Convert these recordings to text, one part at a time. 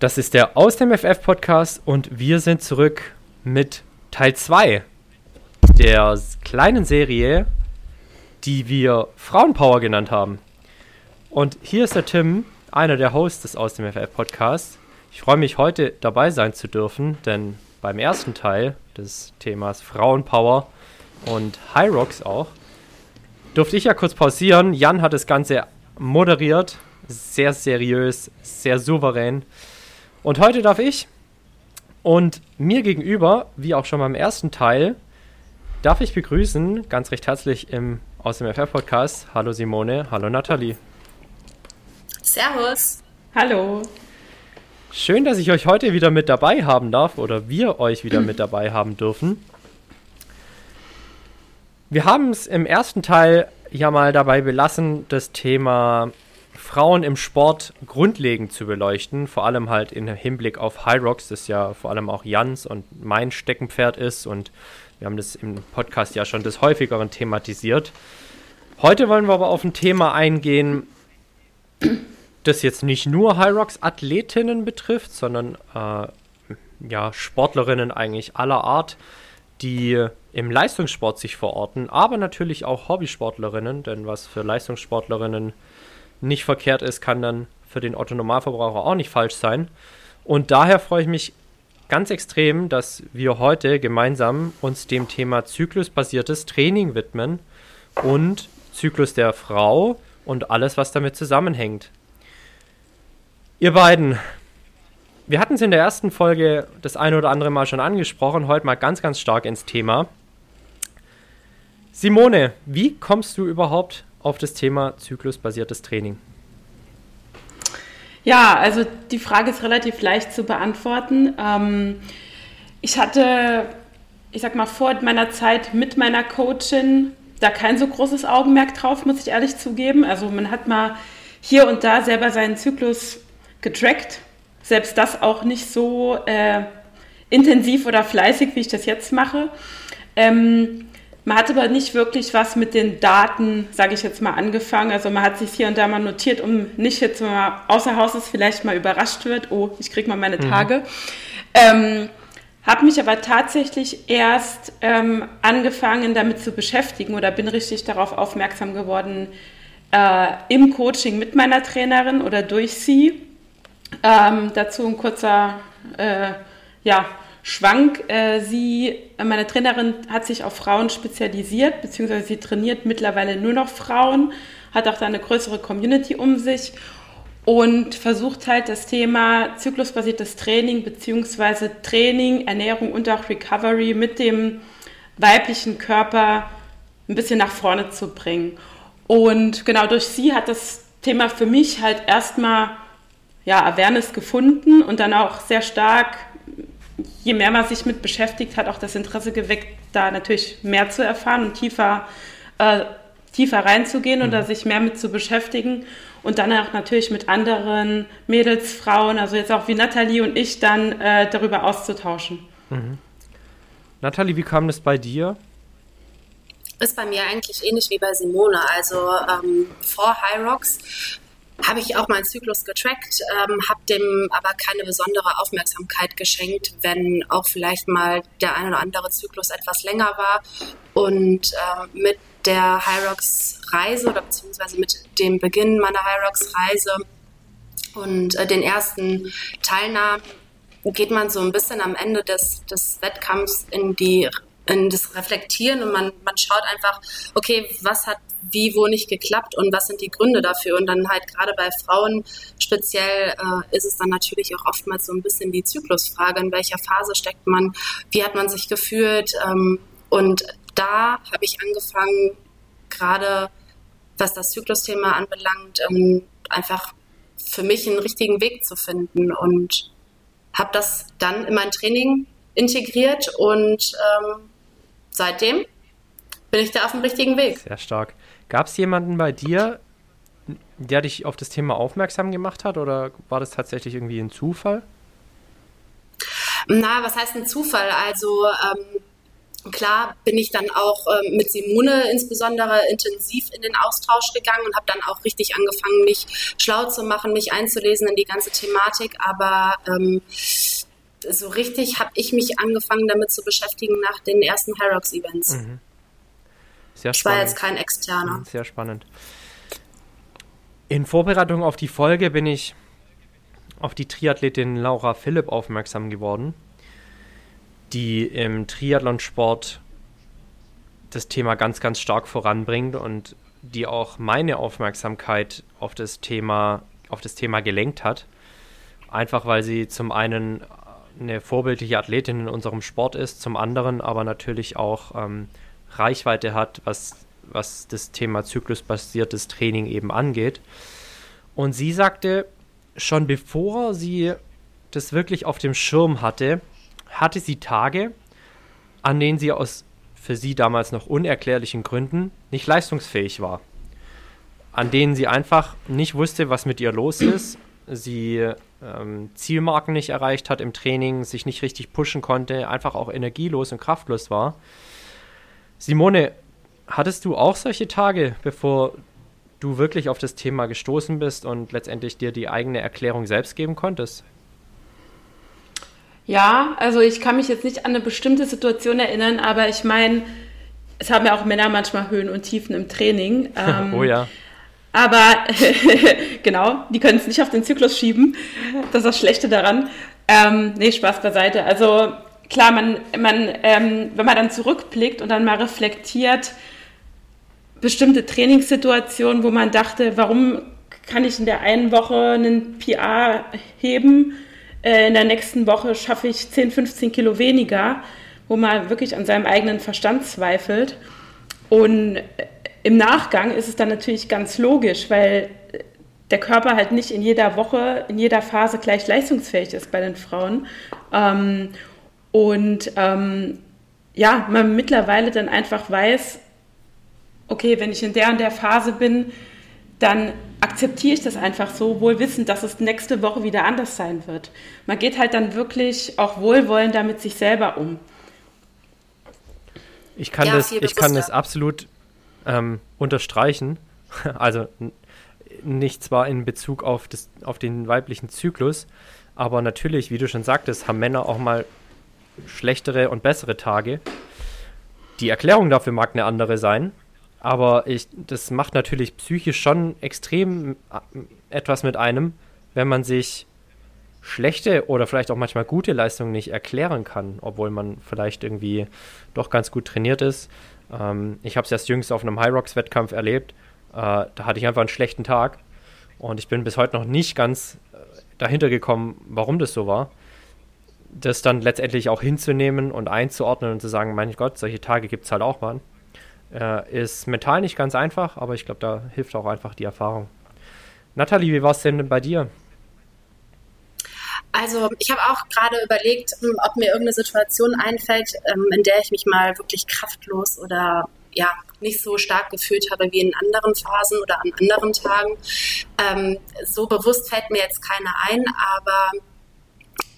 Das ist der Aus dem FF Podcast und wir sind zurück mit Teil 2 der kleinen Serie, die wir Frauenpower genannt haben. Und hier ist der Tim, einer der Hosts des Aus dem FF Podcasts. Ich freue mich heute dabei sein zu dürfen, denn beim ersten Teil des Themas Frauenpower und High Rocks auch durfte ich ja kurz pausieren. Jan hat das Ganze moderiert, sehr seriös, sehr souverän. Und heute darf ich und mir gegenüber, wie auch schon beim ersten Teil, darf ich begrüßen, ganz recht herzlich im aus dem FR-Podcast. Hallo Simone, hallo Nathalie. Servus. Hallo. Schön, dass ich euch heute wieder mit dabei haben darf oder wir euch wieder mit dabei haben dürfen. Wir haben es im ersten Teil ja mal dabei belassen, das Thema Frauen im Sport grundlegend zu beleuchten, vor allem halt im Hinblick auf High Rocks, das ja vor allem auch Jans und mein Steckenpferd ist und wir haben das im Podcast ja schon des häufigeren thematisiert. Heute wollen wir aber auf ein Thema eingehen, das jetzt nicht nur High Rocks Athletinnen betrifft, sondern äh, ja Sportlerinnen eigentlich aller Art, die im Leistungssport sich verorten, aber natürlich auch Hobbysportlerinnen, denn was für Leistungssportlerinnen nicht verkehrt ist, kann dann für den Otto-Normalverbraucher auch nicht falsch sein. Und daher freue ich mich ganz extrem, dass wir heute gemeinsam uns dem Thema zyklusbasiertes Training widmen und Zyklus der Frau und alles, was damit zusammenhängt. Ihr beiden, wir hatten es in der ersten Folge das eine oder andere Mal schon angesprochen, heute mal ganz, ganz stark ins Thema. Simone, wie kommst du überhaupt auf das Thema zyklusbasiertes Training? Ja, also die Frage ist relativ leicht zu beantworten. Ähm, ich hatte, ich sag mal, vor meiner Zeit mit meiner Coachin da kein so großes Augenmerk drauf, muss ich ehrlich zugeben. Also man hat mal hier und da selber seinen Zyklus getrackt. Selbst das auch nicht so äh, intensiv oder fleißig, wie ich das jetzt mache. Ähm, man hat aber nicht wirklich was mit den Daten, sage ich jetzt mal, angefangen. Also man hat sich hier und da mal notiert, um nicht jetzt mal außer Haus ist vielleicht mal überrascht wird, oh, ich kriege mal meine mhm. Tage. Ähm, habe mich aber tatsächlich erst ähm, angefangen damit zu beschäftigen oder bin richtig darauf aufmerksam geworden äh, im Coaching mit meiner Trainerin oder durch sie. Ähm, dazu ein kurzer äh, ja, Schwank. Äh, sie, meine Trainerin hat sich auf Frauen spezialisiert, beziehungsweise sie trainiert mittlerweile nur noch Frauen, hat auch da eine größere Community um sich und versucht halt das Thema zyklusbasiertes Training, beziehungsweise Training, Ernährung und auch Recovery mit dem weiblichen Körper ein bisschen nach vorne zu bringen. Und genau durch sie hat das Thema für mich halt erstmal ja, Awareness gefunden und dann auch sehr stark je mehr man sich mit beschäftigt, hat auch das Interesse geweckt, da natürlich mehr zu erfahren und tiefer, äh, tiefer reinzugehen mhm. und da sich mehr mit zu beschäftigen und dann auch natürlich mit anderen Mädels, Frauen, also jetzt auch wie Nathalie und ich, dann äh, darüber auszutauschen. Mhm. Nathalie, wie kam das bei dir? Ist bei mir eigentlich ähnlich wie bei Simone. Also ähm, vor High Rocks habe ich auch meinen Zyklus getrackt, ähm, habe dem aber keine besondere Aufmerksamkeit geschenkt, wenn auch vielleicht mal der ein oder andere Zyklus etwas länger war. Und ähm, mit der Hyrox-Reise oder beziehungsweise mit dem Beginn meiner Hyrox-Reise und äh, den ersten Teilnahmen geht man so ein bisschen am Ende des, des Wettkampfs in die in das Reflektieren und man, man schaut einfach, okay, was hat wie, wo nicht geklappt und was sind die Gründe dafür. Und dann halt gerade bei Frauen speziell äh, ist es dann natürlich auch oftmals so ein bisschen die Zyklusfrage, in welcher Phase steckt man, wie hat man sich gefühlt. Ähm, und da habe ich angefangen, gerade was das Zyklusthema anbelangt, ähm, einfach für mich einen richtigen Weg zu finden und habe das dann in mein Training integriert und ähm, seitdem bin ich da auf dem richtigen Weg. Sehr stark. Gab es jemanden bei dir, der dich auf das Thema aufmerksam gemacht hat oder war das tatsächlich irgendwie ein Zufall? Na, was heißt ein Zufall? Also ähm, klar bin ich dann auch ähm, mit Simone insbesondere intensiv in den Austausch gegangen und habe dann auch richtig angefangen, mich schlau zu machen, mich einzulesen in die ganze Thematik. Aber ähm, so richtig habe ich mich angefangen damit zu beschäftigen nach den ersten Hyrox-Events. Mhm. Sehr spannend. war jetzt kein externer. Sehr spannend. In Vorbereitung auf die Folge bin ich auf die Triathletin Laura Philipp aufmerksam geworden, die im Triathlonsport das Thema ganz, ganz stark voranbringt und die auch meine Aufmerksamkeit auf das Thema, auf das Thema gelenkt hat. Einfach weil sie zum einen eine vorbildliche Athletin in unserem Sport ist, zum anderen aber natürlich auch ähm, Reichweite hat, was, was das Thema zyklusbasiertes Training eben angeht. Und sie sagte, schon bevor sie das wirklich auf dem Schirm hatte, hatte sie Tage, an denen sie aus für sie damals noch unerklärlichen Gründen nicht leistungsfähig war. An denen sie einfach nicht wusste, was mit ihr los ist. Sie ähm, Zielmarken nicht erreicht hat im Training, sich nicht richtig pushen konnte, einfach auch energielos und kraftlos war. Simone, hattest du auch solche Tage, bevor du wirklich auf das Thema gestoßen bist und letztendlich dir die eigene Erklärung selbst geben konntest? Ja, also ich kann mich jetzt nicht an eine bestimmte Situation erinnern, aber ich meine, es haben ja auch Männer manchmal Höhen und Tiefen im Training. Ähm, oh ja. Aber genau, die können es nicht auf den Zyklus schieben. Das ist das Schlechte daran. Ähm, nee, Spaß beiseite. Also klar, man, man, ähm, wenn man dann zurückblickt und dann mal reflektiert, bestimmte Trainingssituationen, wo man dachte, warum kann ich in der einen Woche einen PR heben, äh, in der nächsten Woche schaffe ich 10, 15 Kilo weniger, wo man wirklich an seinem eigenen Verstand zweifelt. Und äh, im Nachgang ist es dann natürlich ganz logisch, weil der Körper halt nicht in jeder Woche, in jeder Phase gleich leistungsfähig ist bei den Frauen. Ähm, und ähm, ja, man mittlerweile dann einfach weiß, okay, wenn ich in der und der Phase bin, dann akzeptiere ich das einfach so, wohl wissend, dass es nächste Woche wieder anders sein wird. Man geht halt dann wirklich auch wohlwollend damit sich selber um. Ich kann, ja, das, ich kann das absolut ähm, unterstreichen. Also nicht zwar in Bezug auf, das, auf den weiblichen Zyklus, aber natürlich, wie du schon sagtest, haben Männer auch mal schlechtere und bessere Tage. Die Erklärung dafür mag eine andere sein, aber ich, das macht natürlich psychisch schon extrem äh, etwas mit einem, wenn man sich schlechte oder vielleicht auch manchmal gute Leistungen nicht erklären kann, obwohl man vielleicht irgendwie doch ganz gut trainiert ist. Ähm, ich habe es erst jüngst auf einem High Rocks Wettkampf erlebt. Äh, da hatte ich einfach einen schlechten Tag und ich bin bis heute noch nicht ganz äh, dahinter gekommen, warum das so war das dann letztendlich auch hinzunehmen und einzuordnen und zu sagen, mein Gott, solche Tage gibt es halt auch mal, äh, ist mental nicht ganz einfach, aber ich glaube, da hilft auch einfach die Erfahrung. Nathalie, wie war es denn bei dir? Also ich habe auch gerade überlegt, hm, ob mir irgendeine Situation einfällt, ähm, in der ich mich mal wirklich kraftlos oder ja nicht so stark gefühlt habe wie in anderen Phasen oder an anderen Tagen. Ähm, so bewusst fällt mir jetzt keine ein, aber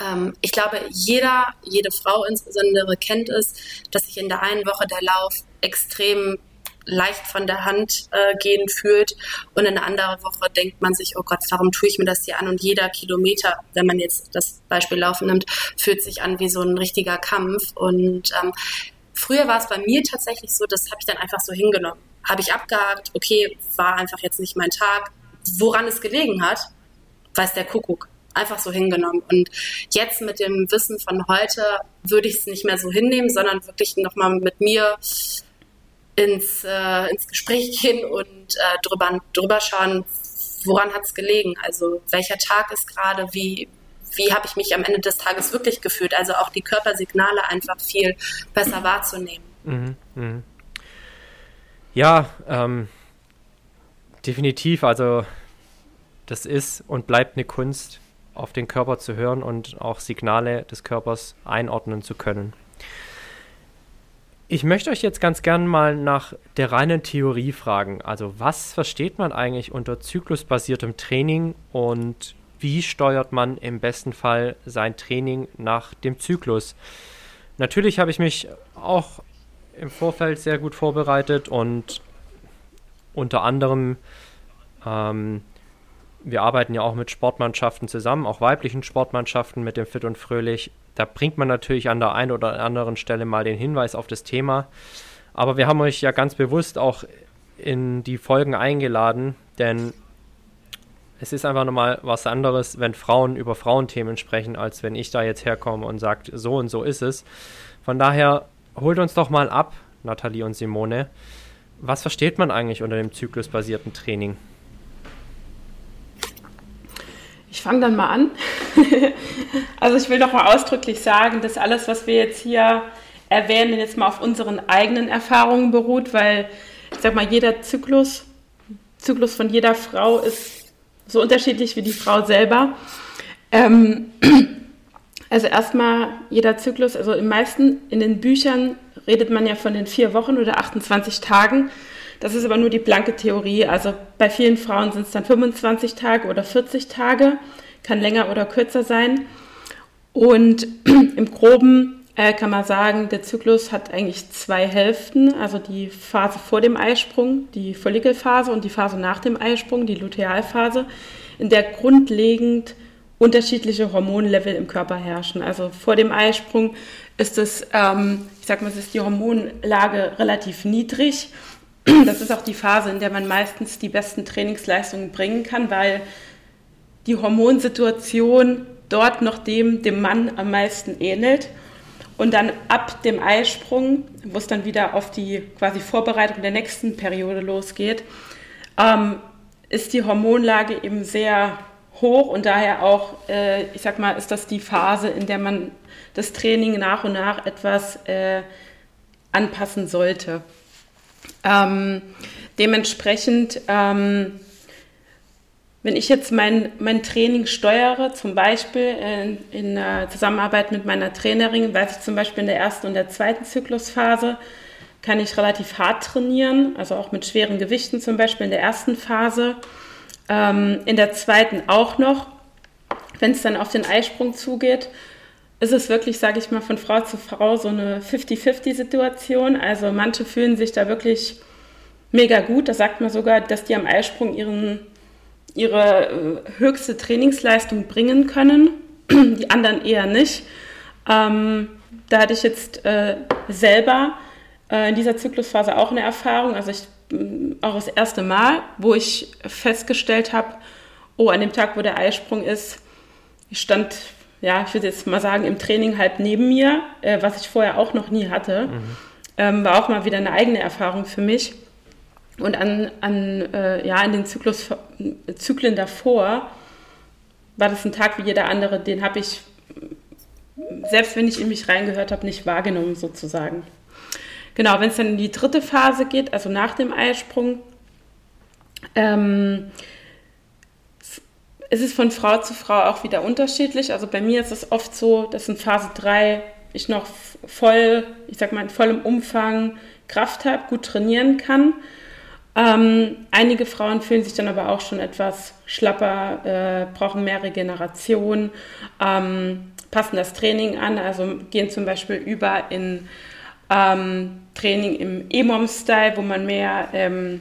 ähm, ich glaube, jeder, jede Frau insbesondere kennt es, dass sich in der einen Woche der Lauf extrem leicht von der Hand äh, gehen fühlt. Und in einer anderen Woche denkt man sich, oh Gott, warum tue ich mir das hier an? Und jeder Kilometer, wenn man jetzt das Beispiel Laufen nimmt, fühlt sich an wie so ein richtiger Kampf. Und ähm, früher war es bei mir tatsächlich so, das habe ich dann einfach so hingenommen. Habe ich abgehakt, okay, war einfach jetzt nicht mein Tag. Woran es gelegen hat, weiß der Kuckuck einfach so hingenommen. Und jetzt mit dem Wissen von heute würde ich es nicht mehr so hinnehmen, sondern wirklich nochmal mit mir ins, äh, ins Gespräch gehen und äh, drüber, drüber schauen, woran hat es gelegen? Also welcher Tag ist gerade, wie, wie habe ich mich am Ende des Tages wirklich gefühlt? Also auch die Körpersignale einfach viel besser wahrzunehmen. Mhm, mh. Ja, ähm, definitiv. Also das ist und bleibt eine Kunst, auf den Körper zu hören und auch Signale des Körpers einordnen zu können. Ich möchte euch jetzt ganz gern mal nach der reinen Theorie fragen. Also was versteht man eigentlich unter zyklusbasiertem Training und wie steuert man im besten Fall sein Training nach dem Zyklus? Natürlich habe ich mich auch im Vorfeld sehr gut vorbereitet und unter anderem ähm, wir arbeiten ja auch mit Sportmannschaften zusammen, auch weiblichen Sportmannschaften mit dem Fit und Fröhlich. Da bringt man natürlich an der einen oder anderen Stelle mal den Hinweis auf das Thema. Aber wir haben euch ja ganz bewusst auch in die Folgen eingeladen, denn es ist einfach nochmal was anderes, wenn Frauen über Frauenthemen sprechen, als wenn ich da jetzt herkomme und sage, so und so ist es. Von daher holt uns doch mal ab, Nathalie und Simone. Was versteht man eigentlich unter dem zyklusbasierten Training? Ich fange dann mal an. also ich will noch mal ausdrücklich sagen, dass alles, was wir jetzt hier erwähnen, jetzt mal auf unseren eigenen Erfahrungen beruht, weil ich sag mal, jeder Zyklus, Zyklus von jeder Frau ist so unterschiedlich wie die Frau selber. Ähm, also erstmal jeder Zyklus, also im meisten in den Büchern redet man ja von den vier Wochen oder 28 Tagen. Das ist aber nur die blanke Theorie. Also bei vielen Frauen sind es dann 25 Tage oder 40 Tage, kann länger oder kürzer sein. Und im groben äh, kann man sagen, der Zyklus hat eigentlich zwei Hälften, also die Phase vor dem Eisprung, die Follikelphase und die Phase nach dem Eisprung, die Lutealphase, in der grundlegend unterschiedliche Hormonlevel im Körper herrschen. Also vor dem Eisprung ist es, ähm, ich sag mal, ist die Hormonlage relativ niedrig das ist auch die Phase, in der man meistens die besten Trainingsleistungen bringen kann, weil die Hormonsituation dort noch dem, dem Mann am meisten ähnelt. Und dann ab dem Eisprung, wo es dann wieder auf die quasi Vorbereitung der nächsten Periode losgeht, ähm, ist die Hormonlage eben sehr hoch und daher auch, äh, ich sag mal, ist das die Phase, in der man das Training nach und nach etwas äh, anpassen sollte. Ähm, dementsprechend, ähm, wenn ich jetzt mein, mein Training steuere, zum Beispiel in, in äh, Zusammenarbeit mit meiner Trainerin, weiß ich zum Beispiel in der ersten und der zweiten Zyklusphase, kann ich relativ hart trainieren, also auch mit schweren Gewichten zum Beispiel in der ersten Phase. Ähm, in der zweiten auch noch, wenn es dann auf den Eisprung zugeht ist es wirklich, sage ich mal, von Frau zu Frau so eine 50-50-Situation. Also manche fühlen sich da wirklich mega gut. Da sagt man sogar, dass die am Eisprung ihren, ihre äh, höchste Trainingsleistung bringen können. Die anderen eher nicht. Ähm, da hatte ich jetzt äh, selber äh, in dieser Zyklusphase auch eine Erfahrung. Also ich mm, auch das erste Mal, wo ich festgestellt habe, oh, an dem Tag, wo der Eisprung ist, ich stand ja, ich würde jetzt mal sagen, im Training halt neben mir, äh, was ich vorher auch noch nie hatte. Mhm. Ähm, war auch mal wieder eine eigene Erfahrung für mich. Und an, an äh, ja, in den Zyklus, Zyklen davor war das ein Tag wie jeder andere, den habe ich, selbst wenn ich in mich reingehört habe, nicht wahrgenommen sozusagen. Genau, wenn es dann in die dritte Phase geht, also nach dem Eisprung, ähm, es ist von Frau zu Frau auch wieder unterschiedlich. Also bei mir ist es oft so, dass in Phase 3 ich noch voll, ich sag mal in vollem Umfang Kraft habe, gut trainieren kann. Ähm, einige Frauen fühlen sich dann aber auch schon etwas schlapper, äh, brauchen mehr Regeneration, ähm, passen das Training an, also gehen zum Beispiel über in ähm, Training im EMOM-Style, wo man mehr ähm,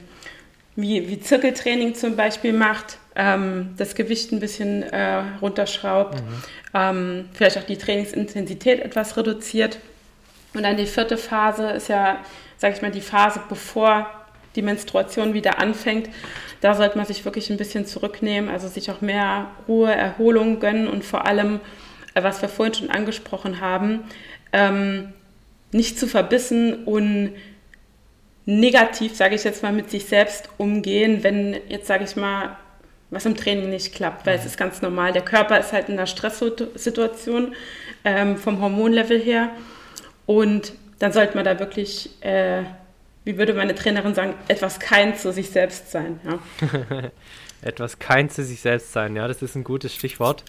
wie, wie Zirkeltraining zum Beispiel macht, ähm, das Gewicht ein bisschen äh, runterschraubt, mhm. ähm, vielleicht auch die Trainingsintensität etwas reduziert. Und dann die vierte Phase ist ja, sage ich mal, die Phase, bevor die Menstruation wieder anfängt. Da sollte man sich wirklich ein bisschen zurücknehmen, also sich auch mehr Ruhe, Erholung gönnen und vor allem, äh, was wir vorhin schon angesprochen haben, ähm, nicht zu verbissen und negativ, sage ich jetzt mal, mit sich selbst umgehen, wenn jetzt, sage ich mal, was im Training nicht klappt, weil mhm. es ist ganz normal. Der Körper ist halt in einer Stresssituation ähm, vom Hormonlevel her und dann sollte man da wirklich, äh, wie würde meine Trainerin sagen, etwas kein zu sich selbst sein. Ja. etwas kein zu sich selbst sein, ja, das ist ein gutes Stichwort.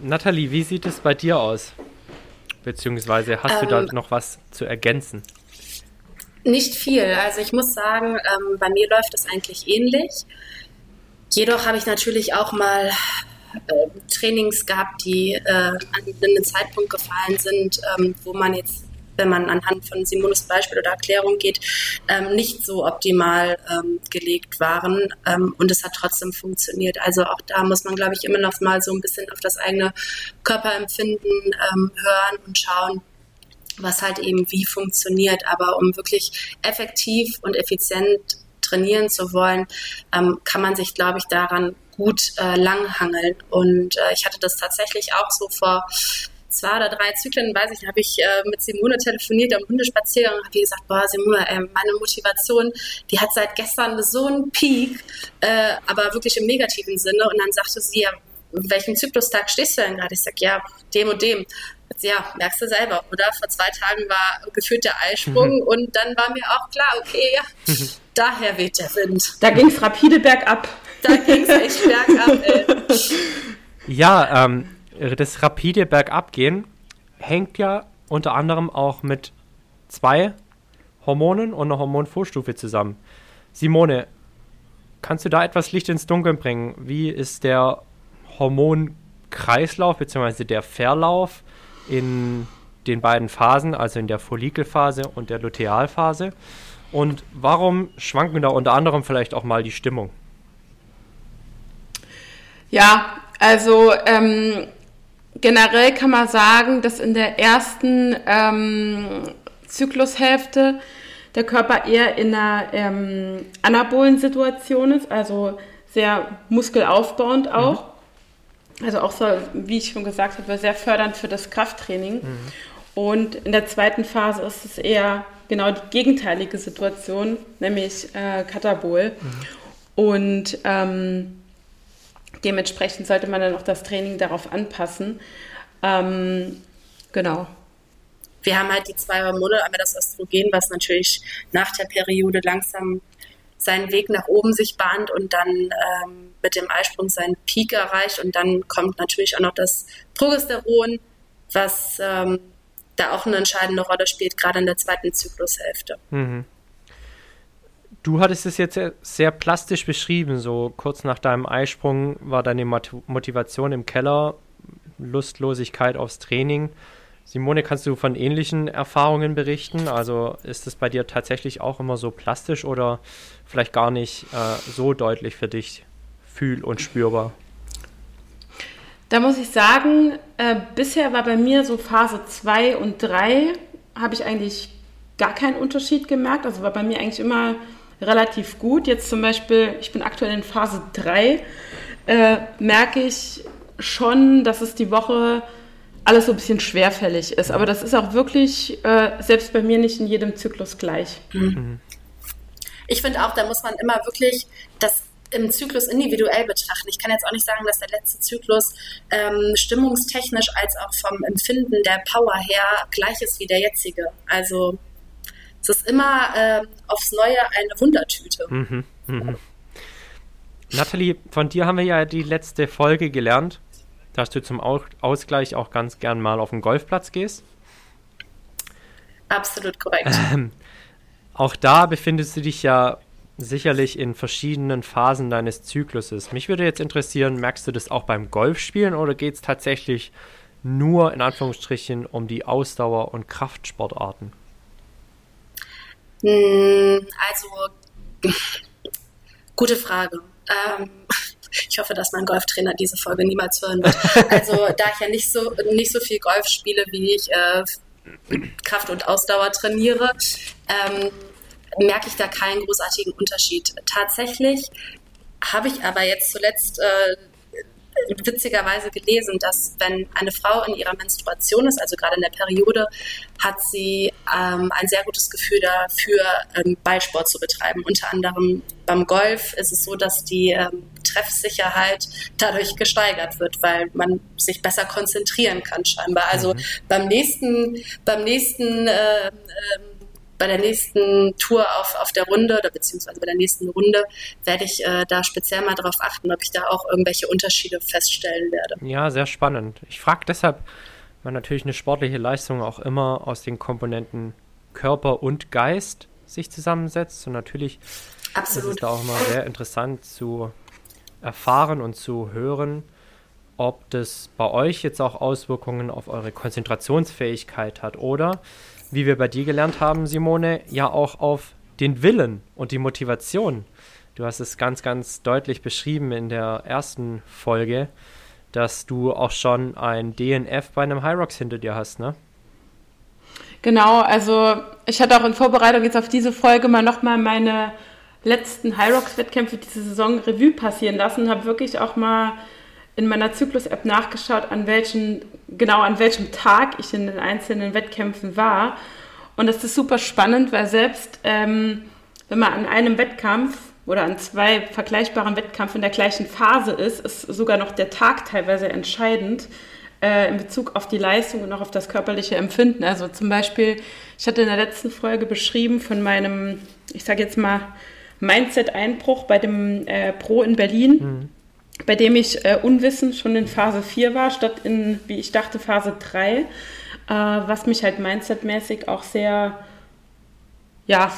Nathalie, wie sieht es bei dir aus? Beziehungsweise hast ähm, du da ähm. noch was zu ergänzen? Nicht viel. Also ich muss sagen, ähm, bei mir läuft es eigentlich ähnlich. Jedoch habe ich natürlich auch mal äh, Trainings gehabt, die äh, an einen Zeitpunkt gefallen sind, ähm, wo man jetzt, wenn man anhand von Simones Beispiel oder Erklärung geht, ähm, nicht so optimal ähm, gelegt waren. Ähm, und es hat trotzdem funktioniert. Also auch da muss man, glaube ich, immer noch mal so ein bisschen auf das eigene Körperempfinden ähm, hören und schauen, was halt eben wie funktioniert. Aber um wirklich effektiv und effizient trainieren zu wollen, ähm, kann man sich, glaube ich, daran gut äh, langhangeln. Und äh, ich hatte das tatsächlich auch so vor zwei oder drei Zyklen, weiß ich, habe ich äh, mit Simone telefoniert am Hundespaziergang und habe gesagt, boah, Simone, äh, meine Motivation, die hat seit gestern so einen Peak, äh, aber wirklich im negativen Sinne. Und dann sagte sie, ja, welchem Zyklustag stehst du denn gerade? Ich sage, ja, dem und dem ja, merkst du selber, oder? Vor zwei Tagen war gefühlt der Eisprung mhm. und dann war mir auch klar, okay, ja, mhm. Daher weht der Wind. Da ging es rapide bergab. Da ging es echt bergab, ey. Ja, ähm, das rapide Bergabgehen hängt ja unter anderem auch mit zwei Hormonen und einer Hormonvorstufe zusammen. Simone, kannst du da etwas Licht ins Dunkeln bringen? Wie ist der Hormonkreislauf bzw. der Verlauf in den beiden Phasen, also in der Follikelphase und der Lutealphase? Und warum schwanken da unter anderem vielleicht auch mal die Stimmung? Ja, also ähm, generell kann man sagen, dass in der ersten ähm, Zyklushälfte der Körper eher in einer ähm, anabolen Situation ist, also sehr muskelaufbauend auch. Mhm. Also auch so, wie ich schon gesagt habe, sehr fördernd für das Krafttraining. Mhm. Und in der zweiten Phase ist es eher genau die gegenteilige Situation, nämlich äh, Katabol. Mhm. Und ähm, dementsprechend sollte man dann auch das Training darauf anpassen. Ähm, genau. Wir haben halt die zwei Hormone, einmal das Östrogen, was natürlich nach der Periode langsam seinen Weg nach oben sich bahnt und dann ähm, mit dem Eisprung seinen Peak erreicht. Und dann kommt natürlich auch noch das Progesteron, was ähm, da auch eine entscheidende Rolle spielt, gerade in der zweiten Zyklushälfte. Mhm. Du hattest es jetzt sehr plastisch beschrieben, so kurz nach deinem Eisprung war deine Motivation im Keller, Lustlosigkeit aufs Training. Simone, kannst du von ähnlichen Erfahrungen berichten? Also ist es bei dir tatsächlich auch immer so plastisch oder vielleicht gar nicht äh, so deutlich für dich fühl- und spürbar? Da muss ich sagen, äh, bisher war bei mir so Phase 2 und 3, habe ich eigentlich gar keinen Unterschied gemerkt. Also war bei mir eigentlich immer relativ gut. Jetzt zum Beispiel, ich bin aktuell in Phase 3, äh, merke ich schon, dass es die Woche alles so ein bisschen schwerfällig ist. Aber das ist auch wirklich äh, selbst bei mir nicht in jedem Zyklus gleich. Mhm. Ich finde auch, da muss man immer wirklich das im Zyklus individuell betrachten. Ich kann jetzt auch nicht sagen, dass der letzte Zyklus ähm, stimmungstechnisch als auch vom Empfinden der Power her gleich ist wie der jetzige. Also es ist immer äh, aufs Neue eine Wundertüte. Mhm, mhm. Nathalie, von dir haben wir ja die letzte Folge gelernt, dass du zum Ausgleich auch ganz gern mal auf den Golfplatz gehst. Absolut korrekt. Ähm, auch da befindest du dich ja sicherlich in verschiedenen Phasen deines Zykluses. Mich würde jetzt interessieren, merkst du das auch beim Golfspielen oder geht es tatsächlich nur in Anführungsstrichen um die Ausdauer- und Kraftsportarten? Hm, also, gute Frage. Ähm, ich hoffe, dass mein Golftrainer diese Folge niemals hören wird. Also, da ich ja nicht so, nicht so viel Golf spiele, wie ich äh, Kraft und Ausdauer trainiere, ähm, merke ich da keinen großartigen Unterschied. Tatsächlich habe ich aber jetzt zuletzt äh, witzigerweise gelesen, dass wenn eine Frau in ihrer Menstruation ist, also gerade in der Periode, hat sie ähm, ein sehr gutes Gefühl dafür, ähm, Ballsport zu betreiben. Unter anderem beim Golf ist es so, dass die ähm, Treffsicherheit dadurch gesteigert wird, weil man sich besser konzentrieren kann scheinbar. Also mhm. beim nächsten, beim nächsten äh, äh, bei der nächsten Tour auf, auf der Runde oder beziehungsweise bei der nächsten Runde werde ich äh, da speziell mal darauf achten, ob ich da auch irgendwelche Unterschiede feststellen werde. Ja, sehr spannend. Ich frage deshalb, weil natürlich eine sportliche Leistung auch immer aus den Komponenten Körper und Geist sich zusammensetzt. Und natürlich Absolut. ist es da auch immer sehr interessant zu erfahren und zu hören, ob das bei euch jetzt auch Auswirkungen auf eure Konzentrationsfähigkeit hat oder wie wir bei dir gelernt haben, Simone, ja auch auf den Willen und die Motivation. Du hast es ganz, ganz deutlich beschrieben in der ersten Folge, dass du auch schon ein DNF bei einem Hyrox hinter dir hast, ne? Genau, also ich hatte auch in Vorbereitung jetzt auf diese Folge mal nochmal meine letzten Hyrox-Wettkämpfe diese Saison Revue passieren lassen habe wirklich auch mal in meiner Zyklus-App nachgeschaut, an welchen, genau an welchem Tag ich in den einzelnen Wettkämpfen war. Und das ist super spannend, weil selbst ähm, wenn man an einem Wettkampf oder an zwei vergleichbaren Wettkämpfen in der gleichen Phase ist, ist sogar noch der Tag teilweise entscheidend äh, in Bezug auf die Leistung und auch auf das körperliche Empfinden. Also zum Beispiel, ich hatte in der letzten Folge beschrieben von meinem, ich sage jetzt mal, Mindset-Einbruch bei dem äh, Pro in Berlin. Mhm bei dem ich äh, unwissend schon in Phase 4 war, statt in, wie ich dachte, Phase 3, äh, was mich halt mindsetmäßig auch sehr, ja,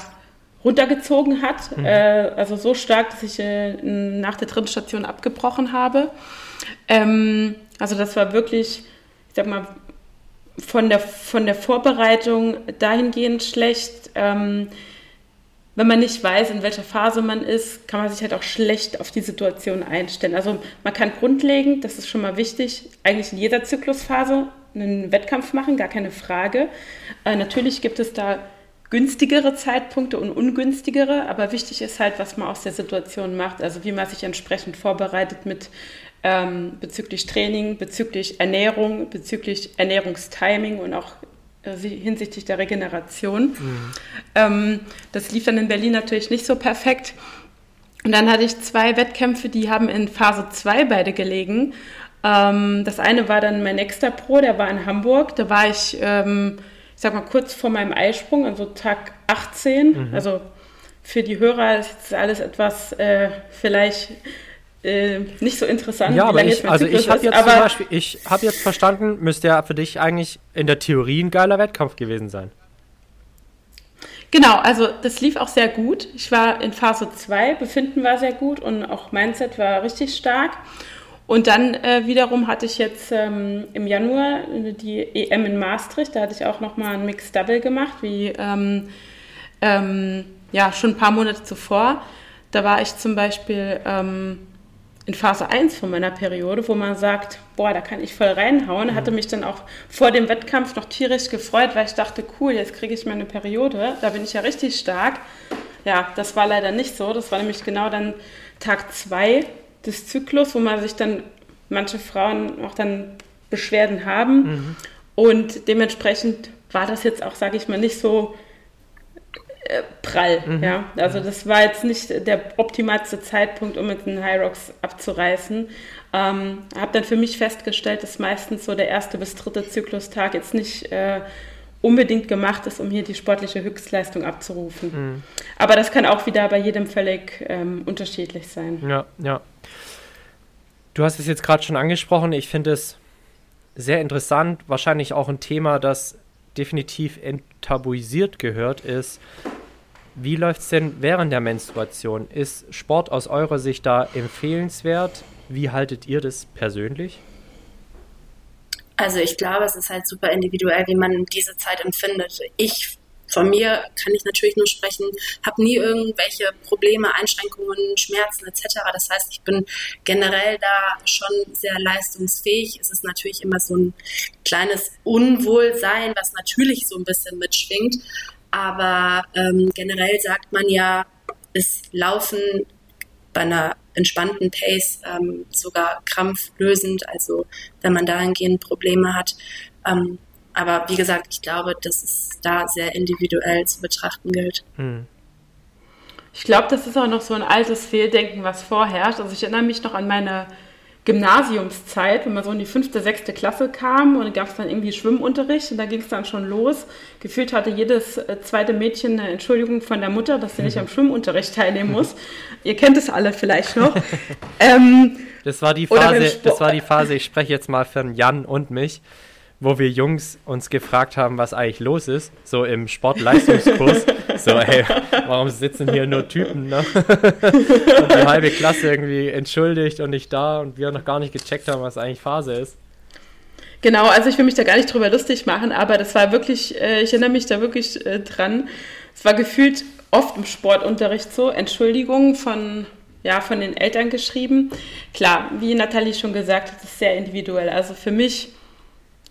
runtergezogen hat. Mhm. Äh, also so stark, dass ich äh, nach der dritten Station abgebrochen habe. Ähm, also das war wirklich, ich sag mal, von der, von der Vorbereitung dahingehend schlecht. Ähm, wenn man nicht weiß, in welcher Phase man ist, kann man sich halt auch schlecht auf die Situation einstellen. Also man kann grundlegend, das ist schon mal wichtig, eigentlich in jeder Zyklusphase einen Wettkampf machen, gar keine Frage. Äh, natürlich gibt es da günstigere Zeitpunkte und ungünstigere, aber wichtig ist halt, was man aus der Situation macht, also wie man sich entsprechend vorbereitet mit ähm, bezüglich Training, bezüglich Ernährung, bezüglich Ernährungstiming und auch hinsichtlich der Regeneration. Mhm. Ähm, das lief dann in Berlin natürlich nicht so perfekt. Und dann hatte ich zwei Wettkämpfe, die haben in Phase 2 beide gelegen. Ähm, das eine war dann mein nächster Pro, der war in Hamburg. Da war ich, ähm, ich sag mal, kurz vor meinem Eisprung, also Tag 18. Mhm. Also für die Hörer ist jetzt alles etwas äh, vielleicht äh, nicht so interessant. Ja, aber ich, also ich habe jetzt zum Beispiel, ich habe jetzt verstanden, müsste ja für dich eigentlich in der Theorie ein geiler Wettkampf gewesen sein. Genau, also das lief auch sehr gut. Ich war in Phase 2, Befinden war sehr gut und auch Mindset war richtig stark. Und dann äh, wiederum hatte ich jetzt ähm, im Januar die EM in Maastricht, da hatte ich auch nochmal ein Mixed Double gemacht, wie ähm, ähm, ja, schon ein paar Monate zuvor. Da war ich zum Beispiel ähm, in Phase 1 von meiner Periode, wo man sagt, boah, da kann ich voll reinhauen. Mhm. Hatte mich dann auch vor dem Wettkampf noch tierisch gefreut, weil ich dachte, cool, jetzt kriege ich meine Periode, da bin ich ja richtig stark. Ja, das war leider nicht so. Das war nämlich genau dann Tag 2 des Zyklus, wo man sich dann, manche Frauen auch dann Beschwerden haben. Mhm. Und dementsprechend war das jetzt auch, sage ich mal, nicht so äh, prall. Mhm. Ja? Also das war jetzt nicht der optimalste Zeitpunkt, um mit den High Rocks abzureißen. Ähm, habe dann für mich festgestellt, dass meistens so der erste bis dritte Zyklustag jetzt nicht äh, unbedingt gemacht ist, um hier die sportliche Höchstleistung abzurufen. Mhm. Aber das kann auch wieder bei jedem völlig ähm, unterschiedlich sein. Ja, ja. Du hast es jetzt gerade schon angesprochen. Ich finde es sehr interessant, wahrscheinlich auch ein Thema, das definitiv enttabuisiert gehört, ist wie läuft es denn während der Menstruation? Ist Sport aus eurer Sicht da empfehlenswert? Wie haltet ihr das persönlich? Also ich glaube, es ist halt super individuell, wie man diese Zeit empfindet. Ich von mir kann ich natürlich nur sprechen, habe nie irgendwelche Probleme, Einschränkungen, Schmerzen etc. Das heißt, ich bin generell da schon sehr leistungsfähig. Es ist natürlich immer so ein kleines Unwohlsein, was natürlich so ein bisschen mitschwingt. Aber ähm, generell sagt man ja, ist Laufen bei einer entspannten Pace ähm, sogar krampflösend, also wenn man dahingehend Probleme hat. Ähm, aber wie gesagt, ich glaube, dass es da sehr individuell zu betrachten gilt. Hm. Ich glaube, das ist auch noch so ein altes Fehldenken, was vorherrscht. Also ich erinnere mich noch an meine Gymnasiumszeit, wenn man so in die fünfte, sechste Klasse kam und gab es dann irgendwie Schwimmunterricht und da ging es dann schon los. Gefühlt hatte jedes äh, zweite Mädchen eine Entschuldigung von der Mutter, dass sie nicht am Schwimmunterricht teilnehmen muss. Ihr kennt es alle vielleicht noch. ähm, das war die Phase, das war die Phase, ich spreche jetzt mal für Jan und mich wo wir Jungs uns gefragt haben, was eigentlich los ist, so im Sportleistungskurs. so, hey, warum sitzen hier nur Typen, ne? und die halbe Klasse irgendwie entschuldigt und nicht da und wir noch gar nicht gecheckt haben, was eigentlich Phase ist. Genau, also ich will mich da gar nicht drüber lustig machen, aber das war wirklich, äh, ich erinnere mich da wirklich äh, dran. Es war gefühlt oft im Sportunterricht so, Entschuldigungen von ja, von den Eltern geschrieben. Klar, wie Nathalie schon gesagt hat, ist sehr individuell. Also für mich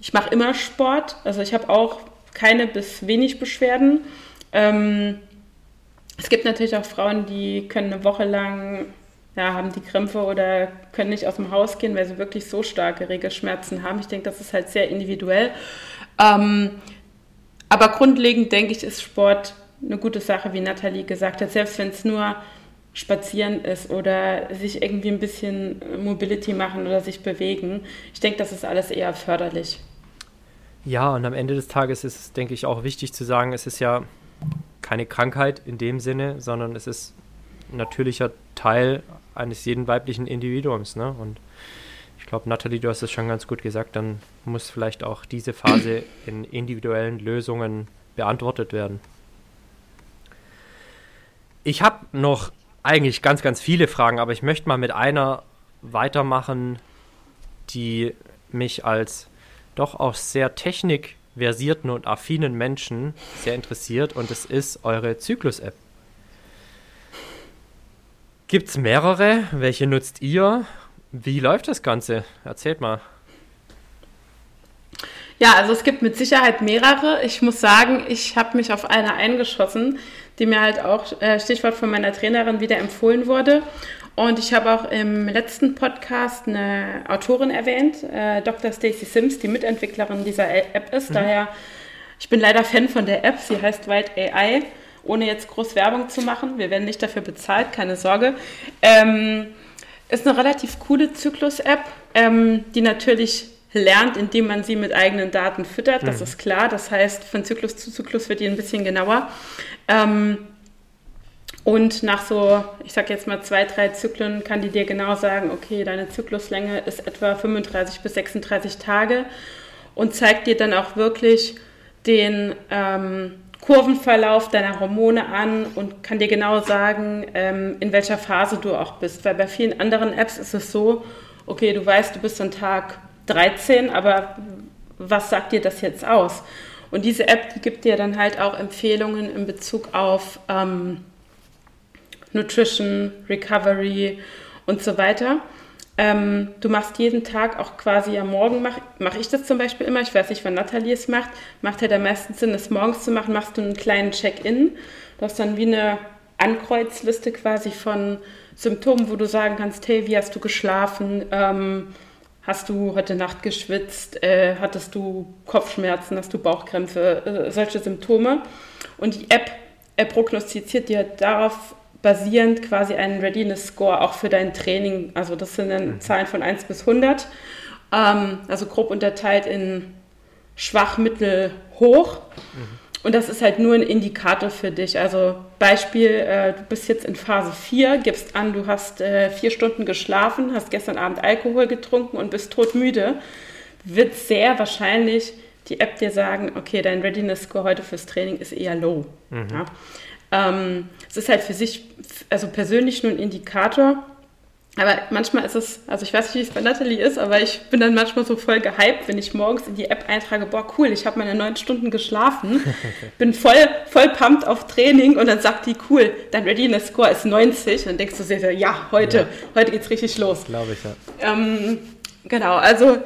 ich mache immer Sport, also ich habe auch keine bis wenig Beschwerden. Ähm, es gibt natürlich auch Frauen, die können eine Woche lang, ja, haben die Krämpfe oder können nicht aus dem Haus gehen, weil sie wirklich so starke Regelschmerzen haben. Ich denke, das ist halt sehr individuell. Ähm, aber grundlegend denke ich, ist Sport eine gute Sache, wie Nathalie gesagt hat, selbst wenn es nur spazieren ist oder sich irgendwie ein bisschen Mobility machen oder sich bewegen. Ich denke, das ist alles eher förderlich. Ja, und am Ende des Tages ist es, denke ich, auch wichtig zu sagen, es ist ja keine Krankheit in dem Sinne, sondern es ist ein natürlicher Teil eines jeden weiblichen Individuums. Ne? Und ich glaube, Nathalie, du hast es schon ganz gut gesagt, dann muss vielleicht auch diese Phase in individuellen Lösungen beantwortet werden. Ich habe noch eigentlich ganz, ganz viele Fragen, aber ich möchte mal mit einer weitermachen, die mich als doch auch sehr technikversierten und affinen Menschen sehr interessiert und es ist eure Zyklus-App. Gibt es mehrere? Welche nutzt ihr? Wie läuft das Ganze? Erzählt mal. Ja, also es gibt mit Sicherheit mehrere. Ich muss sagen, ich habe mich auf eine eingeschossen, die mir halt auch äh, Stichwort von meiner Trainerin wieder empfohlen wurde. Und ich habe auch im letzten Podcast eine Autorin erwähnt, äh, Dr. Stacey Sims, die Mitentwicklerin dieser App ist. Mhm. Daher, ich bin leider Fan von der App. Sie heißt White AI, ohne jetzt groß Werbung zu machen. Wir werden nicht dafür bezahlt, keine Sorge. Ähm, ist eine relativ coole Zyklus-App, ähm, die natürlich lernt, indem man sie mit eigenen Daten füttert. Das mhm. ist klar. Das heißt, von Zyklus zu Zyklus wird die ein bisschen genauer. Ähm, und nach so, ich sag jetzt mal zwei, drei Zyklen kann die dir genau sagen, okay, deine Zykluslänge ist etwa 35 bis 36 Tage und zeigt dir dann auch wirklich den ähm, Kurvenverlauf deiner Hormone an und kann dir genau sagen, ähm, in welcher Phase du auch bist. Weil bei vielen anderen Apps ist es so, okay, du weißt, du bist an Tag 13, aber was sagt dir das jetzt aus? Und diese App, die gibt dir dann halt auch Empfehlungen in Bezug auf ähm, Nutrition, Recovery und so weiter. Ähm, du machst jeden Tag auch quasi am Morgen, mache mach ich das zum Beispiel immer, ich weiß nicht, wann Nathalie es macht, macht halt am meisten Sinn, das morgens zu machen, machst du einen kleinen Check-in. Du hast dann wie eine Ankreuzliste quasi von Symptomen, wo du sagen kannst, hey, wie hast du geschlafen? Ähm, hast du heute Nacht geschwitzt? Äh, hattest du Kopfschmerzen? Hast du Bauchkrämpfe? Äh, solche Symptome. Und die App er prognostiziert dir darauf basierend quasi einen Readiness Score auch für dein Training. Also das sind dann mhm. Zahlen von 1 bis 100. Ähm, also grob unterteilt in schwach, mittel, hoch. Mhm. Und das ist halt nur ein Indikator für dich. Also Beispiel, äh, du bist jetzt in Phase 4, gibst an, du hast äh, vier Stunden geschlafen, hast gestern Abend Alkohol getrunken und bist todmüde, wird sehr wahrscheinlich die App dir sagen, okay, dein Readiness Score heute fürs Training ist eher low. Mhm. Ja? Ähm, es ist halt für sich, also persönlich nur ein Indikator. aber manchmal ist es, also ich weiß nicht, wie es bei Natalie ist, aber ich bin dann manchmal so voll gehypt, wenn ich morgens in die App eintrage, boah, cool, ich habe meine neun Stunden geschlafen, bin voll, voll pumped auf Training und dann sagt die, cool, dein Readiness Score ist 90 und dann denkst du sehr, ja, heute, ja. heute geht's richtig los. Glaube ich, ja. Ähm, genau, also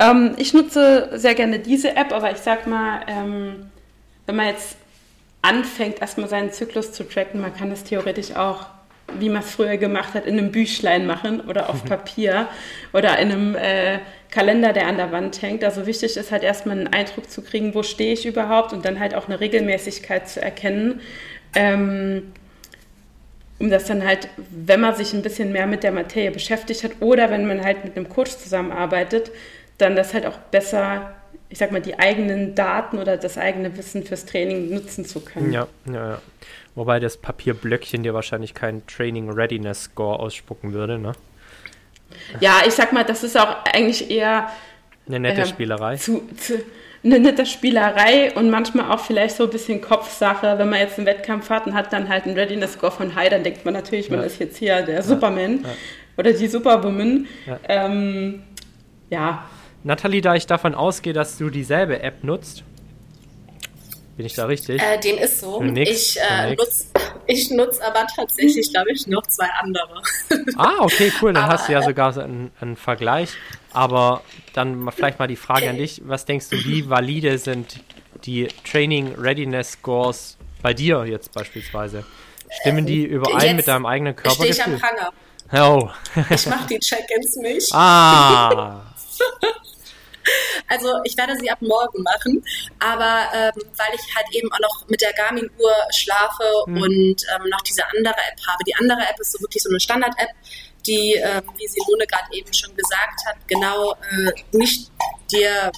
ähm, ich nutze sehr gerne diese App, aber ich sag mal, ähm, wenn man jetzt anfängt, erstmal seinen Zyklus zu tracken, man kann es theoretisch auch wie man es früher gemacht hat, in einem Büchlein machen oder auf Papier oder in einem äh, Kalender, der an der Wand hängt. Also wichtig ist halt erstmal einen Eindruck zu kriegen, wo stehe ich überhaupt und dann halt auch eine Regelmäßigkeit zu erkennen. Ähm, um das dann halt, wenn man sich ein bisschen mehr mit der Materie beschäftigt hat oder wenn man halt mit einem Coach zusammenarbeitet, dann das halt auch besser, ich sag mal, die eigenen Daten oder das eigene Wissen fürs Training nutzen zu können. Ja, ja, ja. Wobei das Papierblöckchen dir wahrscheinlich keinen Training Readiness Score ausspucken würde, ne? Ja, ich sag mal, das ist auch eigentlich eher eine nette äh, Spielerei. Zu, zu, eine nette Spielerei und manchmal auch vielleicht so ein bisschen Kopfsache. Wenn man jetzt einen Wettkampf hat und hat dann halt einen Readiness Score von High, dann denkt man natürlich, man ist jetzt hier der Superman ja. oder die Superwoman. Ja. Ähm, ja. Nathalie, da ich davon ausgehe, dass du dieselbe App nutzt, bin ich da richtig? Äh, dem ist so. Ich, äh, nutze ich nutz aber tatsächlich, glaube ich, noch zwei andere. ah, okay, cool. Dann aber, hast du ja sogar so einen, einen, Vergleich. Aber dann vielleicht mal die Frage an dich. Was denkst du, wie valide sind die Training Readiness Scores bei dir jetzt beispielsweise? Stimmen die überein jetzt mit deinem eigenen Körper? Ich am Pranger. Oh. ich mache die Check-ins nicht. Ah. Also ich werde sie ab morgen machen, aber ähm, weil ich halt eben auch noch mit der Garmin-Uhr schlafe mhm. und ähm, noch diese andere App habe. Die andere App ist so wirklich so eine Standard-App, die, äh, wie Simone gerade eben schon gesagt hat, genau äh, nicht dir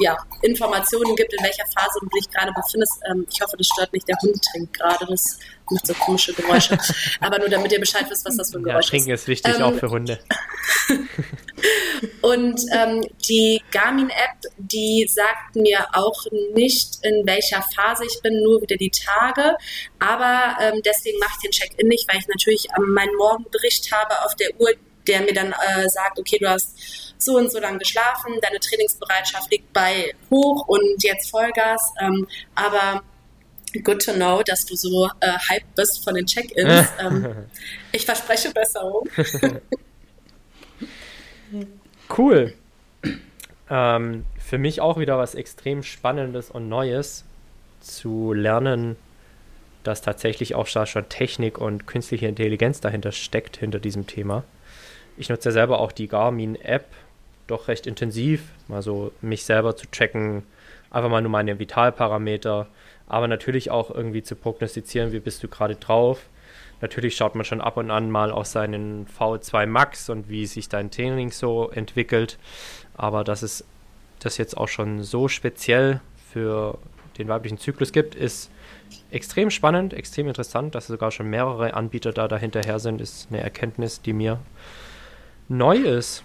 ja, Informationen gibt, in welcher Phase du dich gerade befindest. Ähm, ich hoffe, das stört nicht. Der Hund trinkt gerade. Das macht so komische Geräusche. Aber nur damit ihr Bescheid wisst, was das für ein Geräusch ja, Trinken ist. ist wichtig, ähm, auch für Hunde. und ähm, die Garmin-App, die sagt mir auch nicht, in welcher Phase ich bin, nur wieder die Tage. Aber ähm, deswegen mache ich den Check-in nicht, weil ich natürlich ähm, meinen Morgenbericht habe auf der Uhr, der mir dann äh, sagt, okay, du hast so und so lange geschlafen, deine Trainingsbereitschaft liegt bei hoch und jetzt Vollgas. Ähm, aber good to know, dass du so äh, hyped bist von den Check-ins. ähm, ich verspreche Besserung. cool. Ähm, für mich auch wieder was extrem Spannendes und Neues zu lernen, dass tatsächlich auch schon Technik und künstliche Intelligenz dahinter steckt, hinter diesem Thema. Ich nutze ja selber auch die Garmin-App doch recht intensiv, mal so mich selber zu checken, einfach mal nur meine Vitalparameter, aber natürlich auch irgendwie zu prognostizieren, wie bist du gerade drauf. Natürlich schaut man schon ab und an mal auf seinen V2 Max und wie sich dein Training so entwickelt, aber dass es das jetzt auch schon so speziell für den weiblichen Zyklus gibt, ist extrem spannend, extrem interessant, dass sogar schon mehrere Anbieter da dahinterher sind, ist eine Erkenntnis, die mir neu ist.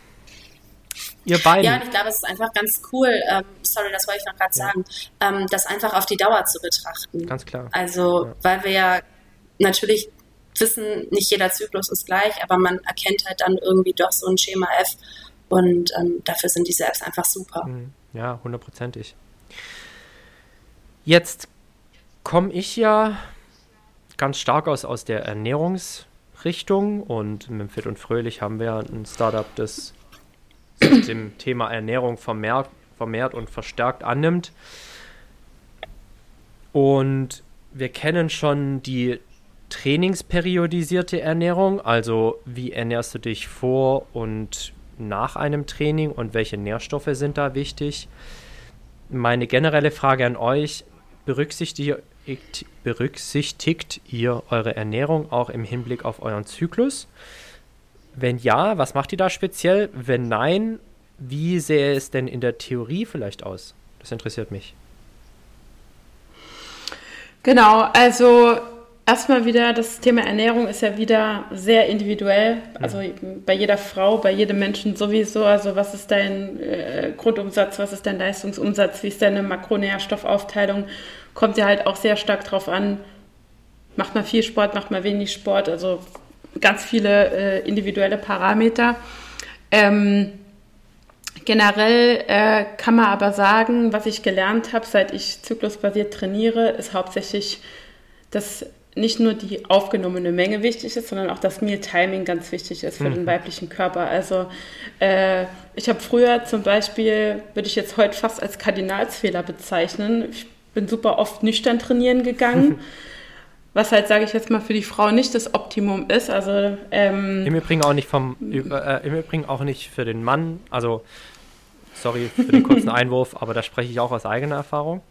Ihr beiden. Ja, und ich glaube, es ist einfach ganz cool, ähm, sorry, das wollte ich noch gerade ja. sagen, ähm, das einfach auf die Dauer zu betrachten. Ganz klar. Also, ja. weil wir ja natürlich wissen, nicht jeder Zyklus ist gleich, aber man erkennt halt dann irgendwie doch so ein Schema F und ähm, dafür sind diese Apps einfach super. Mhm. Ja, hundertprozentig. Jetzt komme ich ja ganz stark aus, aus der Ernährungsrichtung und mit Fit und Fröhlich haben wir ein Startup, das dem Thema Ernährung vermehrt, vermehrt und verstärkt annimmt. Und wir kennen schon die trainingsperiodisierte Ernährung, also wie ernährst du dich vor und nach einem Training und welche Nährstoffe sind da wichtig. Meine generelle Frage an euch, berücksichtigt, berücksichtigt ihr eure Ernährung auch im Hinblick auf euren Zyklus? Wenn ja, was macht ihr da speziell? Wenn nein, wie sähe es denn in der Theorie vielleicht aus? Das interessiert mich. Genau, also erstmal wieder, das Thema Ernährung ist ja wieder sehr individuell. Also bei jeder Frau, bei jedem Menschen sowieso. Also was ist dein äh, Grundumsatz, was ist dein Leistungsumsatz, wie ist deine Makronährstoffaufteilung? Kommt ja halt auch sehr stark drauf an, macht man viel Sport, macht man wenig Sport. Also ganz viele äh, individuelle Parameter. Ähm, generell äh, kann man aber sagen, was ich gelernt habe, seit ich zyklusbasiert trainiere, ist hauptsächlich, dass nicht nur die aufgenommene Menge wichtig ist, sondern auch das Meal-Timing ganz wichtig ist für mhm. den weiblichen Körper. Also äh, ich habe früher zum Beispiel, würde ich jetzt heute fast als Kardinalsfehler bezeichnen, ich bin super oft nüchtern trainieren gegangen. was halt, sage ich jetzt mal, für die Frau nicht das Optimum ist. Also ähm, im Übrigen auch nicht vom, äh, im Übrigen auch nicht für den Mann. Also sorry für den kurzen Einwurf, aber da spreche ich auch aus eigener Erfahrung.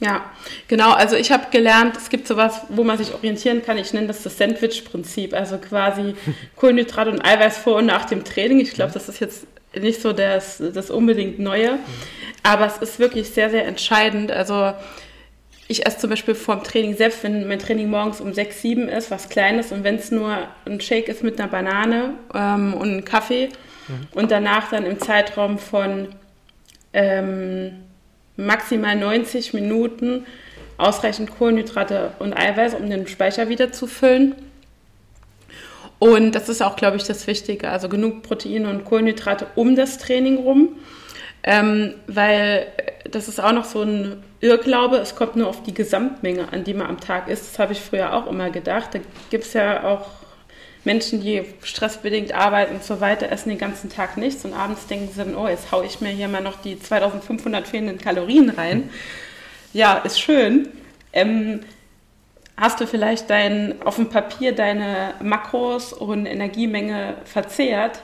Ja, genau. Also ich habe gelernt, es gibt sowas, wo man sich orientieren kann. Ich nenne das das Sandwich-Prinzip. Also quasi Kohlenhydrat und Eiweiß vor und nach dem Training. Ich glaube, das ist jetzt nicht so das, das unbedingt Neue. Aber es ist wirklich sehr, sehr entscheidend. Also ich esse zum Beispiel vorm Training, selbst wenn mein Training morgens um 6, 7 ist, was Kleines und wenn es nur ein Shake ist mit einer Banane ähm, und einem Kaffee mhm. und danach dann im Zeitraum von ähm, maximal 90 Minuten ausreichend Kohlenhydrate und Eiweiß, um den Speicher wieder zu füllen. Und das ist auch, glaube ich, das Wichtige. Also genug Proteine und Kohlenhydrate um das Training rum. Ähm, weil das ist auch noch so ein Irrglaube, es kommt nur auf die Gesamtmenge an, die man am Tag isst. Das habe ich früher auch immer gedacht. Da gibt es ja auch Menschen, die stressbedingt arbeiten und so weiter, essen den ganzen Tag nichts und abends denken sie dann, oh, jetzt haue ich mir hier mal noch die 2500 fehlenden Kalorien rein. Ja, ist schön. Ähm, hast du vielleicht dein, auf dem Papier deine Makros und Energiemenge verzehrt,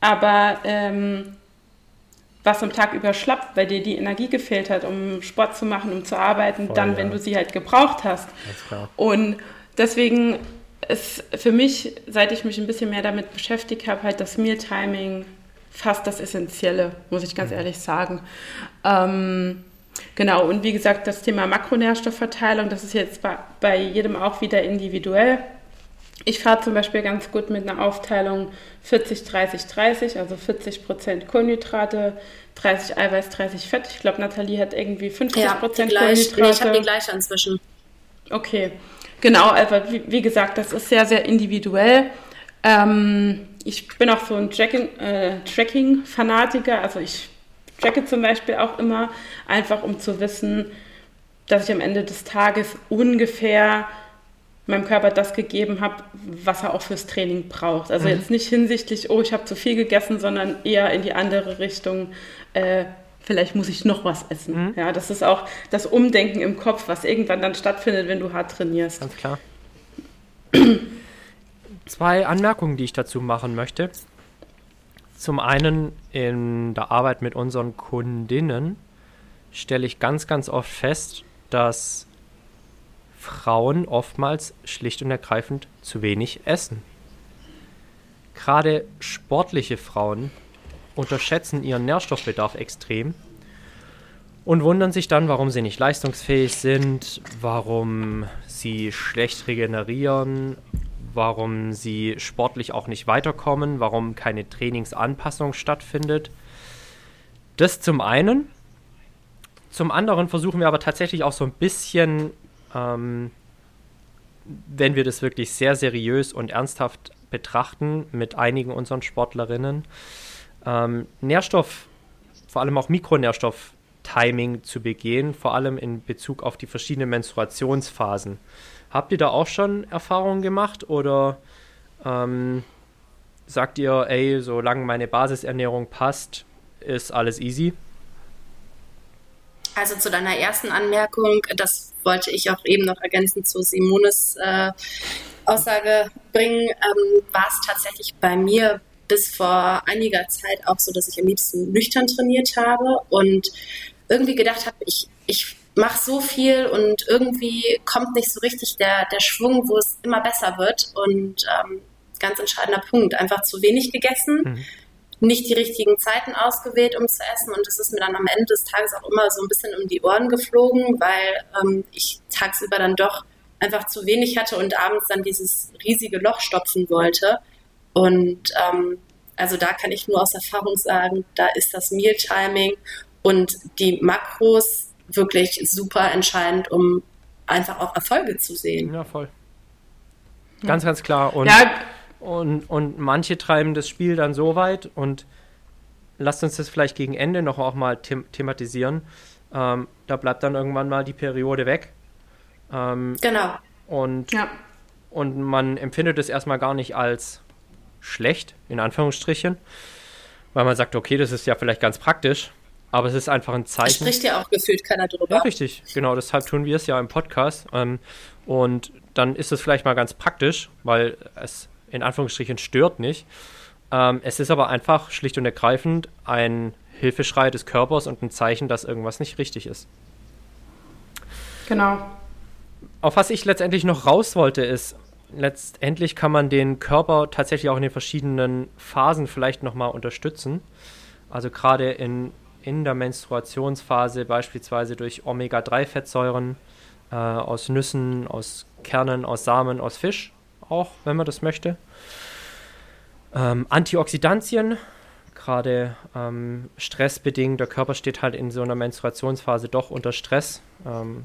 aber ähm, was am Tag über schlapp, weil dir die Energie gefehlt hat, um Sport zu machen, um zu arbeiten, Voll, dann, ja. wenn du sie halt gebraucht hast. Und deswegen ist für mich, seit ich mich ein bisschen mehr damit beschäftigt habe, halt das Mealtiming fast das Essentielle, muss ich ganz mhm. ehrlich sagen. Ähm, genau, und wie gesagt, das Thema Makronährstoffverteilung, das ist jetzt bei, bei jedem auch wieder individuell. Ich fahre zum Beispiel ganz gut mit einer Aufteilung 40, 30, 30, also 40 Prozent Kohlenhydrate, 30 Eiweiß, 30 Fett. Ich glaube, Nathalie hat irgendwie 50 Prozent ja, Kohlenhydrate. Nee, ich habe die gleiche inzwischen. Okay, genau, aber wie, wie, gesagt, das ist sehr, sehr individuell. Ähm, ich bin auch so ein äh, Tracking-Fanatiker, also ich tracke zum Beispiel auch immer, einfach um zu wissen, dass ich am Ende des Tages ungefähr meinem Körper das gegeben habe, was er auch fürs Training braucht. Also mhm. jetzt nicht hinsichtlich, oh, ich habe zu viel gegessen, sondern eher in die andere Richtung, äh, vielleicht muss ich noch was essen. Mhm. Ja, das ist auch das Umdenken im Kopf, was irgendwann dann stattfindet, wenn du hart trainierst. Ganz klar. Zwei Anmerkungen, die ich dazu machen möchte. Zum einen in der Arbeit mit unseren Kundinnen stelle ich ganz, ganz oft fest, dass Frauen oftmals schlicht und ergreifend zu wenig essen. Gerade sportliche Frauen unterschätzen ihren Nährstoffbedarf extrem und wundern sich dann, warum sie nicht leistungsfähig sind, warum sie schlecht regenerieren, warum sie sportlich auch nicht weiterkommen, warum keine Trainingsanpassung stattfindet. Das zum einen. Zum anderen versuchen wir aber tatsächlich auch so ein bisschen ähm, wenn wir das wirklich sehr seriös und ernsthaft betrachten mit einigen unseren Sportlerinnen, ähm, Nährstoff, vor allem auch Mikronährstoff-Timing zu begehen, vor allem in Bezug auf die verschiedenen Menstruationsphasen. Habt ihr da auch schon Erfahrungen gemacht oder ähm, sagt ihr, ey, solange meine Basisernährung passt, ist alles easy? Also zu deiner ersten Anmerkung, das wollte ich auch eben noch ergänzend zu Simones äh, Aussage bringen, ähm, war es tatsächlich bei mir bis vor einiger Zeit auch so, dass ich am liebsten nüchtern trainiert habe und irgendwie gedacht habe, ich, ich mache so viel und irgendwie kommt nicht so richtig der, der Schwung, wo es immer besser wird. Und ähm, ganz entscheidender Punkt, einfach zu wenig gegessen. Mhm nicht die richtigen Zeiten ausgewählt, um zu essen. Und es ist mir dann am Ende des Tages auch immer so ein bisschen um die Ohren geflogen, weil ähm, ich tagsüber dann doch einfach zu wenig hatte und abends dann dieses riesige Loch stopfen wollte. Und ähm, also da kann ich nur aus Erfahrung sagen, da ist das Mealtiming und die Makros wirklich super entscheidend, um einfach auch Erfolge zu sehen. Ja, voll. Ganz, ganz klar. Und, ja. Und, und manche treiben das Spiel dann so weit und lasst uns das vielleicht gegen Ende noch auch mal them thematisieren. Ähm, da bleibt dann irgendwann mal die Periode weg. Ähm, genau. Und, ja. und man empfindet es erstmal gar nicht als schlecht, in Anführungsstrichen, weil man sagt, okay, das ist ja vielleicht ganz praktisch, aber es ist einfach ein Zeichen. Da spricht ja auch gefühlt keiner drüber. Ja, richtig, genau, deshalb tun wir es ja im Podcast. Ähm, und dann ist es vielleicht mal ganz praktisch, weil es in Anführungsstrichen stört nicht. Ähm, es ist aber einfach schlicht und ergreifend ein Hilfeschrei des Körpers und ein Zeichen, dass irgendwas nicht richtig ist. Genau. Auf was ich letztendlich noch raus wollte, ist, letztendlich kann man den Körper tatsächlich auch in den verschiedenen Phasen vielleicht nochmal unterstützen. Also gerade in, in der Menstruationsphase beispielsweise durch Omega-3-Fettsäuren äh, aus Nüssen, aus Kernen, aus Samen, aus Fisch auch, wenn man das möchte. Ähm, Antioxidantien, gerade ähm, stressbedingt, der Körper steht halt in so einer Menstruationsphase doch unter Stress. Ähm,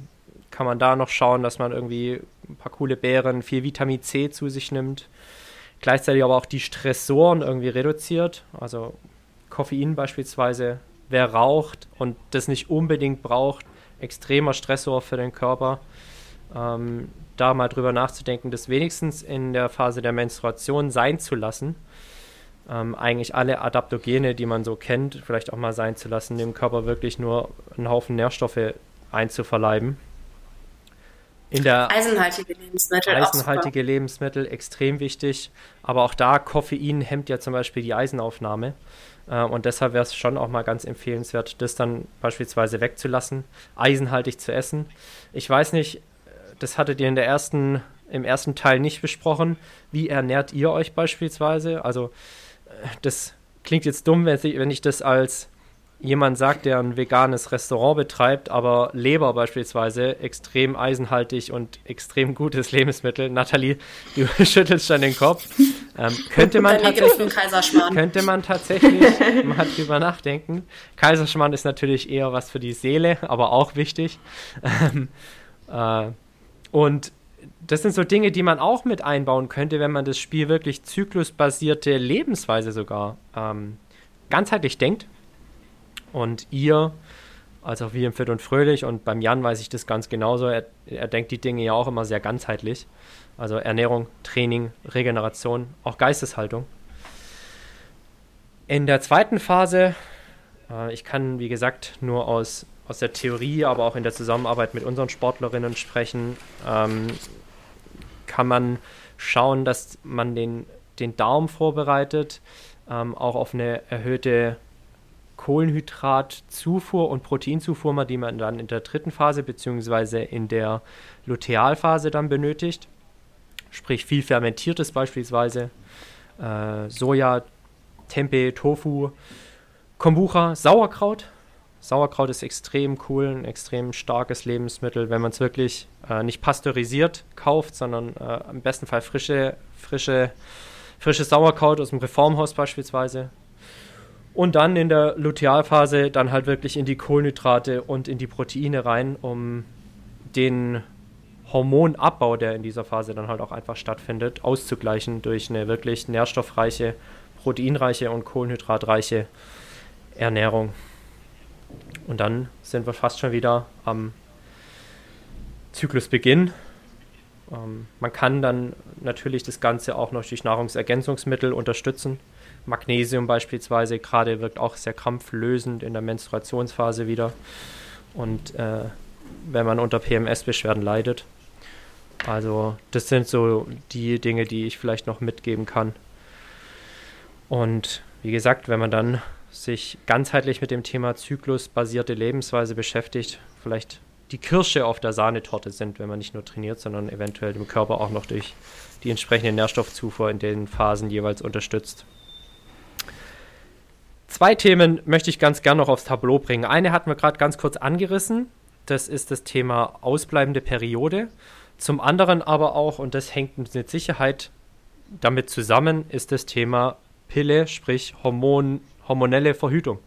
kann man da noch schauen, dass man irgendwie ein paar coole Beeren, viel Vitamin C zu sich nimmt. Gleichzeitig aber auch die Stressoren irgendwie reduziert. Also Koffein beispielsweise, wer raucht und das nicht unbedingt braucht, extremer Stressor für den Körper. Ähm, da mal drüber nachzudenken, das wenigstens in der Phase der Menstruation sein zu lassen. Ähm, eigentlich alle Adaptogene, die man so kennt, vielleicht auch mal sein zu lassen, dem Körper wirklich nur einen Haufen Nährstoffe einzuverleiben. In der eisenhaltige Lebensmittel. Eisenhaltige Lebensmittel, extrem wichtig. Aber auch da, Koffein hemmt ja zum Beispiel die Eisenaufnahme. Äh, und deshalb wäre es schon auch mal ganz empfehlenswert, das dann beispielsweise wegzulassen, eisenhaltig zu essen. Ich weiß nicht, das hattet ihr in der ersten, im ersten Teil nicht besprochen. Wie ernährt ihr euch beispielsweise? Also, äh, das klingt jetzt dumm, wenn ich, wenn ich das als jemand sagt, der ein veganes Restaurant betreibt, aber Leber beispielsweise extrem eisenhaltig und extrem gutes Lebensmittel. Nathalie, du schüttelst schon den Kopf. Ähm, könnte man tatsächlich, könnte man tatsächlich mal drüber nachdenken. Kaiserschmarrn ist natürlich eher was für die Seele, aber auch wichtig. Ähm, äh, und das sind so Dinge, die man auch mit einbauen könnte, wenn man das Spiel wirklich zyklusbasierte Lebensweise sogar ähm, ganzheitlich denkt. Und ihr, also wie im Fit und Fröhlich und beim Jan weiß ich das ganz genauso, er, er denkt die Dinge ja auch immer sehr ganzheitlich. Also Ernährung, Training, Regeneration, auch Geisteshaltung. In der zweiten Phase, äh, ich kann wie gesagt nur aus aus der Theorie, aber auch in der Zusammenarbeit mit unseren Sportlerinnen sprechen, ähm, kann man schauen, dass man den, den Darm vorbereitet, ähm, auch auf eine erhöhte Kohlenhydratzufuhr und Proteinzufuhr, die man dann in der dritten Phase bzw. in der Lutealphase dann benötigt. Sprich viel fermentiertes beispielsweise, äh, Soja, Tempeh, Tofu, Kombucha, Sauerkraut Sauerkraut ist extrem cool, ein extrem starkes Lebensmittel, wenn man es wirklich äh, nicht pasteurisiert kauft, sondern äh, im besten Fall frische, frische, frisches Sauerkraut aus dem Reformhaus beispielsweise. Und dann in der Lutealphase dann halt wirklich in die Kohlenhydrate und in die Proteine rein, um den Hormonabbau, der in dieser Phase dann halt auch einfach stattfindet, auszugleichen durch eine wirklich nährstoffreiche, proteinreiche und kohlenhydratreiche Ernährung. Und dann sind wir fast schon wieder am Zyklusbeginn. Ähm, man kann dann natürlich das Ganze auch noch durch Nahrungsergänzungsmittel unterstützen. Magnesium beispielsweise gerade wirkt auch sehr krampflösend in der Menstruationsphase wieder. Und äh, wenn man unter PMS-Beschwerden leidet. Also das sind so die Dinge, die ich vielleicht noch mitgeben kann. Und wie gesagt, wenn man dann sich ganzheitlich mit dem Thema zyklusbasierte Lebensweise beschäftigt, vielleicht die Kirsche auf der Sahnetorte sind, wenn man nicht nur trainiert, sondern eventuell dem Körper auch noch durch die entsprechende Nährstoffzufuhr in den Phasen jeweils unterstützt. Zwei Themen möchte ich ganz gern noch aufs Tableau bringen. Eine hatten wir gerade ganz kurz angerissen. Das ist das Thema ausbleibende Periode. Zum anderen aber auch, und das hängt mit Sicherheit damit zusammen, ist das Thema Pille, sprich Hormon, hormonelle Verhütung.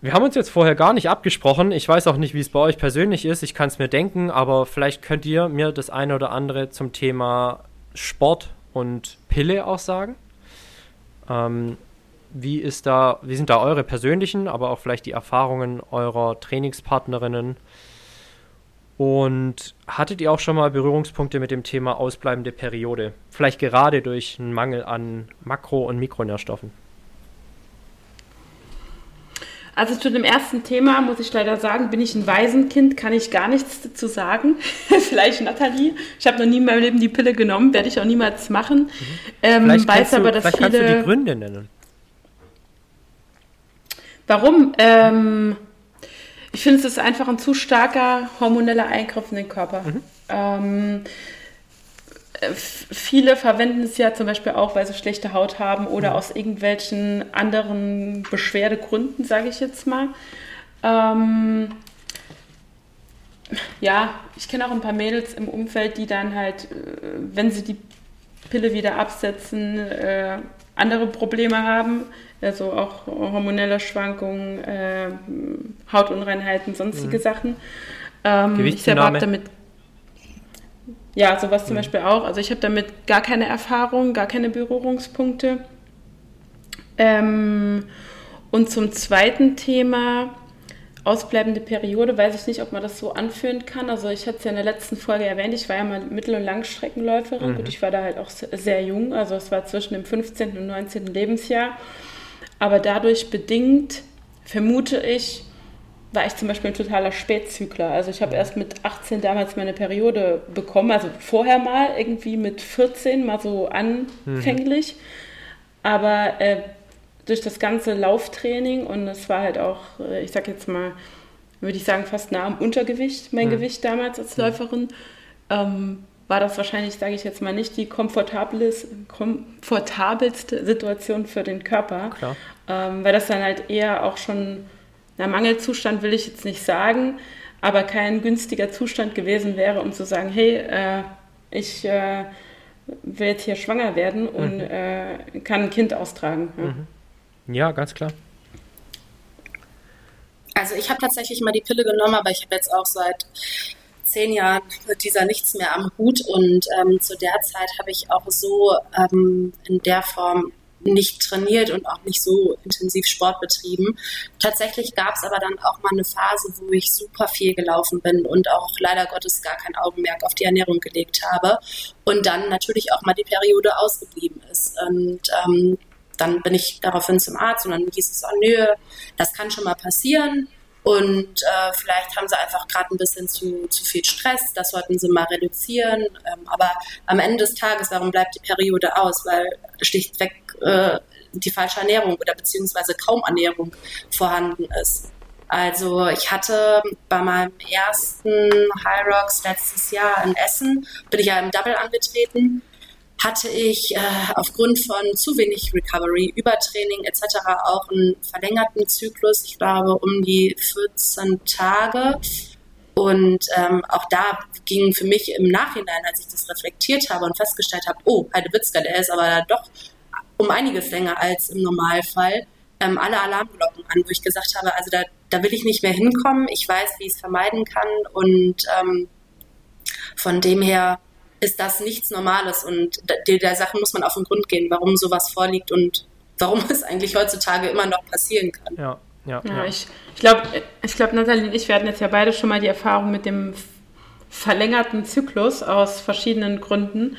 wir haben uns jetzt vorher gar nicht abgesprochen. Ich weiß auch nicht, wie es bei euch persönlich ist. Ich kann es mir denken, aber vielleicht könnt ihr mir das eine oder andere zum Thema Sport und Pille auch sagen. Ähm, wie ist da, wie sind da eure persönlichen, aber auch vielleicht die Erfahrungen eurer Trainingspartnerinnen? Und hattet ihr auch schon mal Berührungspunkte mit dem Thema ausbleibende Periode? Vielleicht gerade durch einen Mangel an Makro- und Mikronährstoffen? Also zu dem ersten Thema muss ich leider sagen, bin ich ein Waisenkind, kann ich gar nichts dazu sagen. Vielleicht Nathalie. Ich habe noch nie in meinem Leben die Pille genommen, werde ich auch niemals machen. Mhm. Ähm, vielleicht weiß aber, dass vielleicht viele... kannst du die Gründe nennen. Warum? Ähm, ich finde, es ist einfach ein zu starker hormoneller Eingriff in den Körper. Mhm. Ähm, viele verwenden es ja zum Beispiel auch, weil sie schlechte Haut haben oder mhm. aus irgendwelchen anderen Beschwerdegründen, sage ich jetzt mal. Ähm, ja, ich kenne auch ein paar Mädels im Umfeld, die dann halt, äh, wenn sie die Pille wieder absetzen, äh, andere Probleme haben, also auch hormonelle Schwankungen, äh, Hautunreinheiten, sonstige mhm. Sachen. Ähm, ich selber habe damit ja, sowas zum mhm. Beispiel auch. Also ich habe damit gar keine Erfahrung, gar keine Berührungspunkte. Ähm, und zum zweiten Thema, ausbleibende Periode, weiß ich nicht, ob man das so anführen kann. Also ich hatte es ja in der letzten Folge erwähnt, ich war ja mal Mittel- und Langstreckenläuferin. Mhm. Gut, ich war da halt auch sehr jung, also es war zwischen dem 15. und 19. Lebensjahr. Aber dadurch bedingt, vermute ich, war ich zum Beispiel ein totaler Spätzykler. Also ich habe erst mit 18 damals meine Periode bekommen, also vorher mal irgendwie mit 14 mal so anfänglich. Mhm. Aber äh, durch das ganze Lauftraining und es war halt auch, äh, ich sag jetzt mal, würde ich sagen, fast nah am Untergewicht, mein mhm. Gewicht damals als mhm. Läuferin, ähm, war das wahrscheinlich, sage ich jetzt mal, nicht die komfortabelste Situation für den Körper. Ähm, weil das dann halt eher auch schon na, Mangelzustand will ich jetzt nicht sagen, aber kein günstiger Zustand gewesen wäre, um zu sagen, hey, äh, ich äh, will jetzt hier schwanger werden und mhm. äh, kann ein Kind austragen. Ja, mhm. Ja ganz klar. Also ich habe tatsächlich mal die Pille genommen, aber ich habe jetzt auch seit zehn Jahren mit dieser nichts mehr am Hut und ähm, zu der Zeit habe ich auch so ähm, in der Form nicht trainiert und auch nicht so intensiv Sport betrieben. Tatsächlich gab es aber dann auch mal eine Phase, wo ich super viel gelaufen bin und auch leider Gottes gar kein Augenmerk auf die Ernährung gelegt habe und dann natürlich auch mal die Periode ausgeblieben ist. Und ähm, dann bin ich daraufhin zum Arzt und dann hieß es, oh nö, das kann schon mal passieren. Und äh, vielleicht haben sie einfach gerade ein bisschen zu, zu viel Stress, das sollten sie mal reduzieren. Ähm, aber am Ende des Tages, warum bleibt die Periode aus? Weil schlichtweg äh, die falsche Ernährung oder beziehungsweise kaum Ernährung vorhanden ist. Also ich hatte bei meinem ersten High Rocks letztes Jahr in Essen, bin ich ja im Double angetreten, hatte ich äh, aufgrund von zu wenig Recovery, Übertraining etc. auch einen verlängerten Zyklus, ich glaube um die 14 Tage. Und ähm, auch da ging für mich im Nachhinein, als ich das reflektiert habe und festgestellt habe, oh, Heidewitzka, der ist aber doch um einiges länger als im Normalfall, ähm, alle Alarmglocken an, wo ich gesagt habe, also da, da will ich nicht mehr hinkommen, ich weiß, wie ich es vermeiden kann und ähm, von dem her ist das nichts Normales und der, der Sache muss man auf den Grund gehen, warum sowas vorliegt und warum es eigentlich heutzutage immer noch passieren kann. Ja, ja, ja. ja. Ich, ich glaube, ich glaub, Nathalie und ich, wir hatten jetzt ja beide schon mal die Erfahrung mit dem verlängerten Zyklus aus verschiedenen Gründen.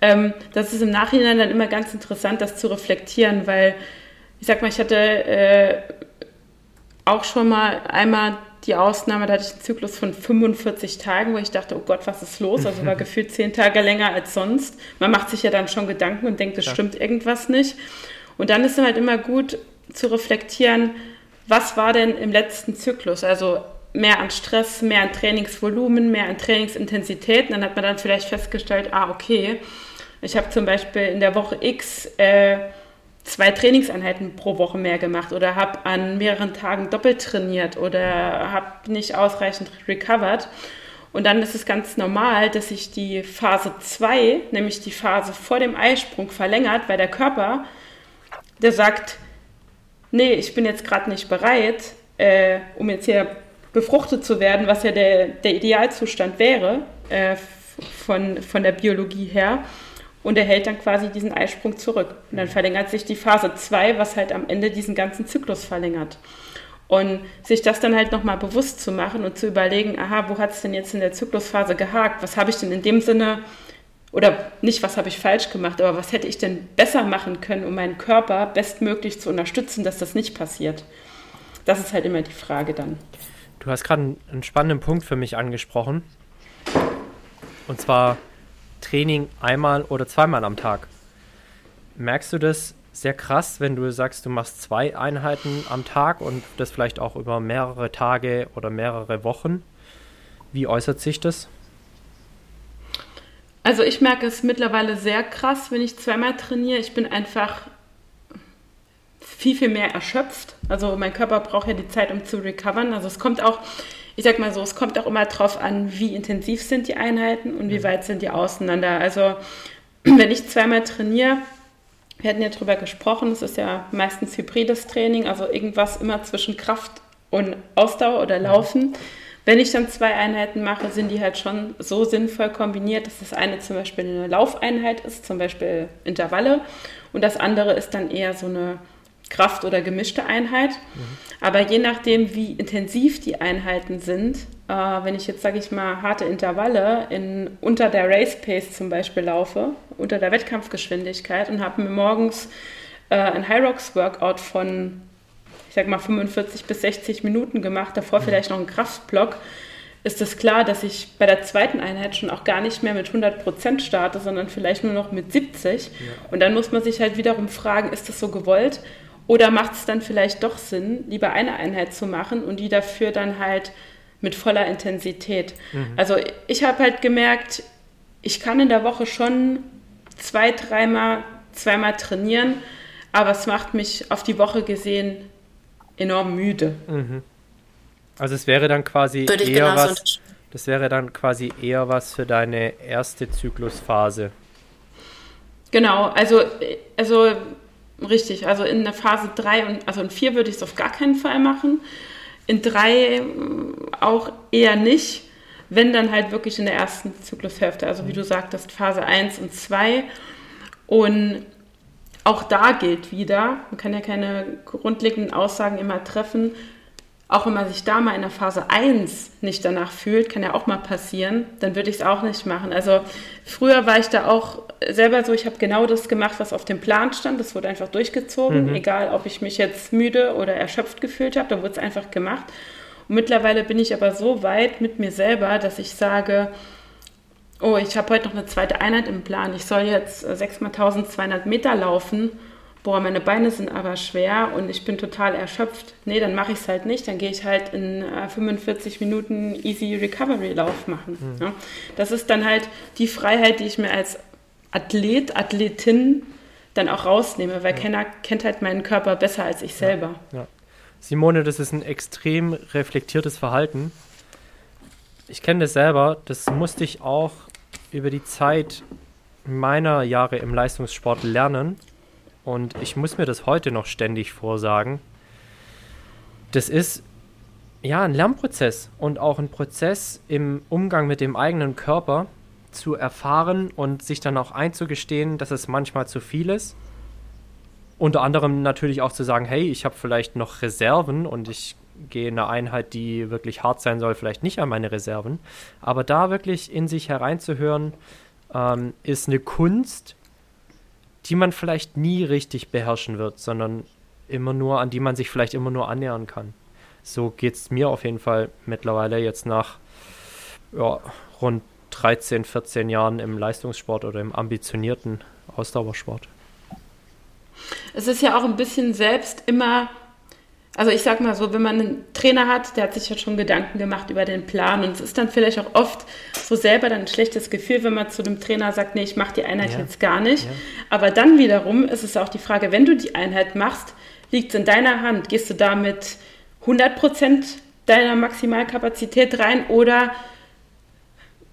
Ähm, das ist im Nachhinein dann immer ganz interessant, das zu reflektieren, weil ich sag mal, ich hatte äh, auch schon mal einmal die Ausnahme, da hatte ich einen Zyklus von 45 Tagen, wo ich dachte, oh Gott, was ist los? Also war gefühlt zehn Tage länger als sonst. Man macht sich ja dann schon Gedanken und denkt, es ja. stimmt irgendwas nicht. Und dann ist es halt immer gut zu reflektieren, was war denn im letzten Zyklus? Also mehr an Stress, mehr an Trainingsvolumen, mehr an Trainingsintensität. Und dann hat man dann vielleicht festgestellt, ah, okay, ich habe zum Beispiel in der Woche X äh, zwei Trainingseinheiten pro Woche mehr gemacht oder habe an mehreren Tagen doppelt trainiert oder habe nicht ausreichend recovered. Und dann ist es ganz normal, dass sich die Phase 2, nämlich die Phase vor dem Eisprung, verlängert, weil der Körper, der sagt, nee, ich bin jetzt gerade nicht bereit, äh, um jetzt hier befruchtet zu werden, was ja der, der Idealzustand wäre äh, von, von der Biologie her. Und er hält dann quasi diesen Eisprung zurück. Und dann verlängert sich die Phase 2, was halt am Ende diesen ganzen Zyklus verlängert. Und sich das dann halt nochmal bewusst zu machen und zu überlegen, aha, wo hat es denn jetzt in der Zyklusphase gehakt? Was habe ich denn in dem Sinne, oder nicht, was habe ich falsch gemacht, aber was hätte ich denn besser machen können, um meinen Körper bestmöglich zu unterstützen, dass das nicht passiert? Das ist halt immer die Frage dann. Du hast gerade einen, einen spannenden Punkt für mich angesprochen. Und zwar Training einmal oder zweimal am Tag. Merkst du das sehr krass, wenn du sagst, du machst zwei Einheiten am Tag und das vielleicht auch über mehrere Tage oder mehrere Wochen? Wie äußert sich das? Also ich merke es mittlerweile sehr krass, wenn ich zweimal trainiere. Ich bin einfach viel, viel mehr erschöpft. Also mein Körper braucht ja die Zeit, um zu recovern. Also es kommt auch, ich sag mal so, es kommt auch immer darauf an, wie intensiv sind die Einheiten und wie weit sind die auseinander. Also wenn ich zweimal trainiere, wir hatten ja drüber gesprochen, es ist ja meistens hybrides Training, also irgendwas immer zwischen Kraft und Ausdauer oder Laufen. Wenn ich dann zwei Einheiten mache, sind die halt schon so sinnvoll kombiniert, dass das eine zum Beispiel eine Laufeinheit ist, zum Beispiel Intervalle, und das andere ist dann eher so eine Kraft- oder gemischte Einheit. Mhm. Aber je nachdem, wie intensiv die Einheiten sind, äh, wenn ich jetzt, sage ich mal, harte Intervalle in, unter der Race Pace zum Beispiel laufe, unter der Wettkampfgeschwindigkeit und habe mir morgens äh, ein High Rocks Workout von, ich sag mal, 45 bis 60 Minuten gemacht, davor mhm. vielleicht noch einen Kraftblock, ist es klar, dass ich bei der zweiten Einheit schon auch gar nicht mehr mit 100 Prozent starte, sondern vielleicht nur noch mit 70. Ja. Und dann muss man sich halt wiederum fragen, ist das so gewollt? Oder macht es dann vielleicht doch Sinn, lieber eine Einheit zu machen und die dafür dann halt mit voller Intensität? Mhm. Also ich habe halt gemerkt, ich kann in der Woche schon zwei, dreimal, zweimal trainieren, aber es macht mich auf die Woche gesehen enorm müde. Mhm. Also es wäre dann quasi eher was. Das wäre dann quasi eher was für deine erste Zyklusphase. Genau, also, also Richtig, also in der Phase 3 und also in 4 würde ich es auf gar keinen Fall machen. In 3 äh, auch eher nicht, wenn dann halt wirklich in der ersten Zyklushälfte, also wie du sagtest, Phase 1 und 2. Und auch da gilt wieder, man kann ja keine grundlegenden Aussagen immer treffen, auch wenn man sich da mal in der Phase 1 nicht danach fühlt, kann ja auch mal passieren, dann würde ich es auch nicht machen. Also früher war ich da auch selber so, ich habe genau das gemacht, was auf dem Plan stand. Das wurde einfach durchgezogen, mhm. egal ob ich mich jetzt müde oder erschöpft gefühlt habe, da wurde es einfach gemacht. Und mittlerweile bin ich aber so weit mit mir selber, dass ich sage, oh, ich habe heute noch eine zweite Einheit im Plan. Ich soll jetzt 6 mal 1200 Meter laufen boah, meine Beine sind aber schwer und ich bin total erschöpft. Nee, dann mache ich es halt nicht. Dann gehe ich halt in äh, 45 Minuten Easy Recovery Lauf machen. Mhm. Ja. Das ist dann halt die Freiheit, die ich mir als Athlet, Athletin dann auch rausnehme, weil ja. keiner kennt halt meinen Körper besser als ich selber. Ja. Simone, das ist ein extrem reflektiertes Verhalten. Ich kenne das selber, das musste ich auch über die Zeit meiner Jahre im Leistungssport lernen und ich muss mir das heute noch ständig vorsagen. Das ist ja ein Lernprozess und auch ein Prozess im Umgang mit dem eigenen Körper zu erfahren und sich dann auch einzugestehen, dass es manchmal zu viel ist. Unter anderem natürlich auch zu sagen, hey, ich habe vielleicht noch Reserven und ich gehe in eine Einheit, die wirklich hart sein soll, vielleicht nicht an meine Reserven. Aber da wirklich in sich hereinzuhören, ähm, ist eine Kunst, die man vielleicht nie richtig beherrschen wird, sondern immer nur, an die man sich vielleicht immer nur annähern kann. So geht es mir auf jeden Fall mittlerweile jetzt nach ja, rund 13, 14 Jahren im Leistungssport oder im ambitionierten Ausdauersport. Es ist ja auch ein bisschen selbst immer also ich sag mal so, wenn man einen Trainer hat, der hat sich ja schon Gedanken gemacht über den Plan und es ist dann vielleicht auch oft so selber dann ein schlechtes Gefühl, wenn man zu dem Trainer sagt, nee, ich mache die Einheit ja. jetzt gar nicht. Ja. Aber dann wiederum ist es auch die Frage, wenn du die Einheit machst, liegt es in deiner Hand. Gehst du da mit 100 Prozent deiner Maximalkapazität rein oder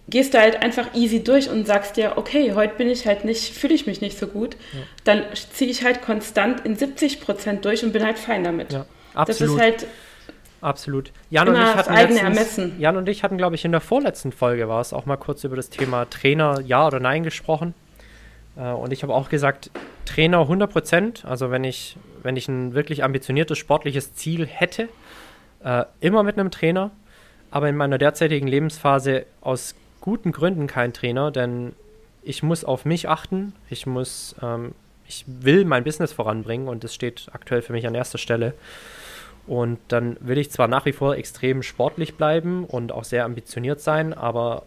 gehst du halt einfach easy durch und sagst dir, okay, heute bin ich halt nicht, fühle ich mich nicht so gut, ja. dann ziehe ich halt konstant in 70 Prozent durch und bin halt fein damit. Ja. Absolut. Das ist halt. Absolut. Jan und, ich hatten letztens, Jan und ich hatten, glaube ich, in der vorletzten Folge war es auch mal kurz über das Thema Trainer ja oder nein gesprochen. Äh, und ich habe auch gesagt, Trainer 100 Prozent. Also wenn ich, wenn ich ein wirklich ambitioniertes sportliches Ziel hätte, äh, immer mit einem Trainer. Aber in meiner derzeitigen Lebensphase aus guten Gründen kein Trainer, denn ich muss auf mich achten. Ich muss, ähm, ich will mein Business voranbringen und das steht aktuell für mich an erster Stelle. Und dann will ich zwar nach wie vor extrem sportlich bleiben und auch sehr ambitioniert sein, aber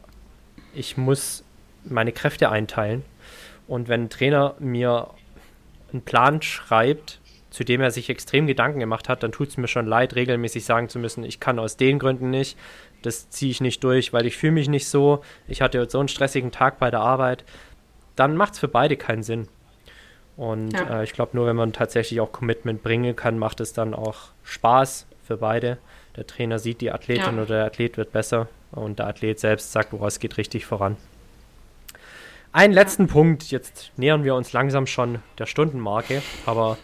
ich muss meine Kräfte einteilen. Und wenn ein Trainer mir einen Plan schreibt, zu dem er sich extrem Gedanken gemacht hat, dann tut es mir schon leid, regelmäßig sagen zu müssen, ich kann aus den Gründen nicht, das ziehe ich nicht durch, weil ich fühle mich nicht so, ich hatte so einen stressigen Tag bei der Arbeit, dann macht es für beide keinen Sinn. Und ja. äh, ich glaube, nur wenn man tatsächlich auch Commitment bringen kann, macht es dann auch Spaß für beide. Der Trainer sieht die Athletin ja. oder der Athlet wird besser und der Athlet selbst sagt, oh, es geht richtig voran. Einen letzten ja. Punkt, jetzt nähern wir uns langsam schon der Stundenmarke, aber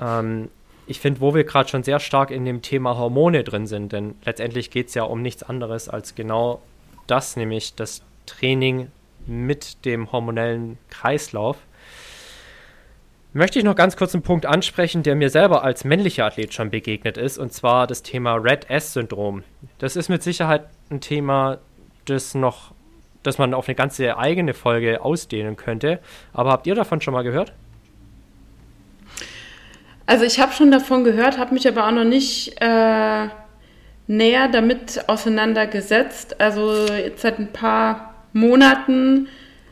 ähm, ich finde, wo wir gerade schon sehr stark in dem Thema Hormone drin sind, denn letztendlich geht es ja um nichts anderes als genau das, nämlich das Training mit dem hormonellen Kreislauf möchte ich noch ganz kurz einen Punkt ansprechen, der mir selber als männlicher Athlet schon begegnet ist, und zwar das Thema Red S-Syndrom. Das ist mit Sicherheit ein Thema, das noch, das man auf eine ganze eigene Folge ausdehnen könnte. Aber habt ihr davon schon mal gehört? Also ich habe schon davon gehört, habe mich aber auch noch nicht äh, näher damit auseinandergesetzt. Also jetzt seit ein paar Monaten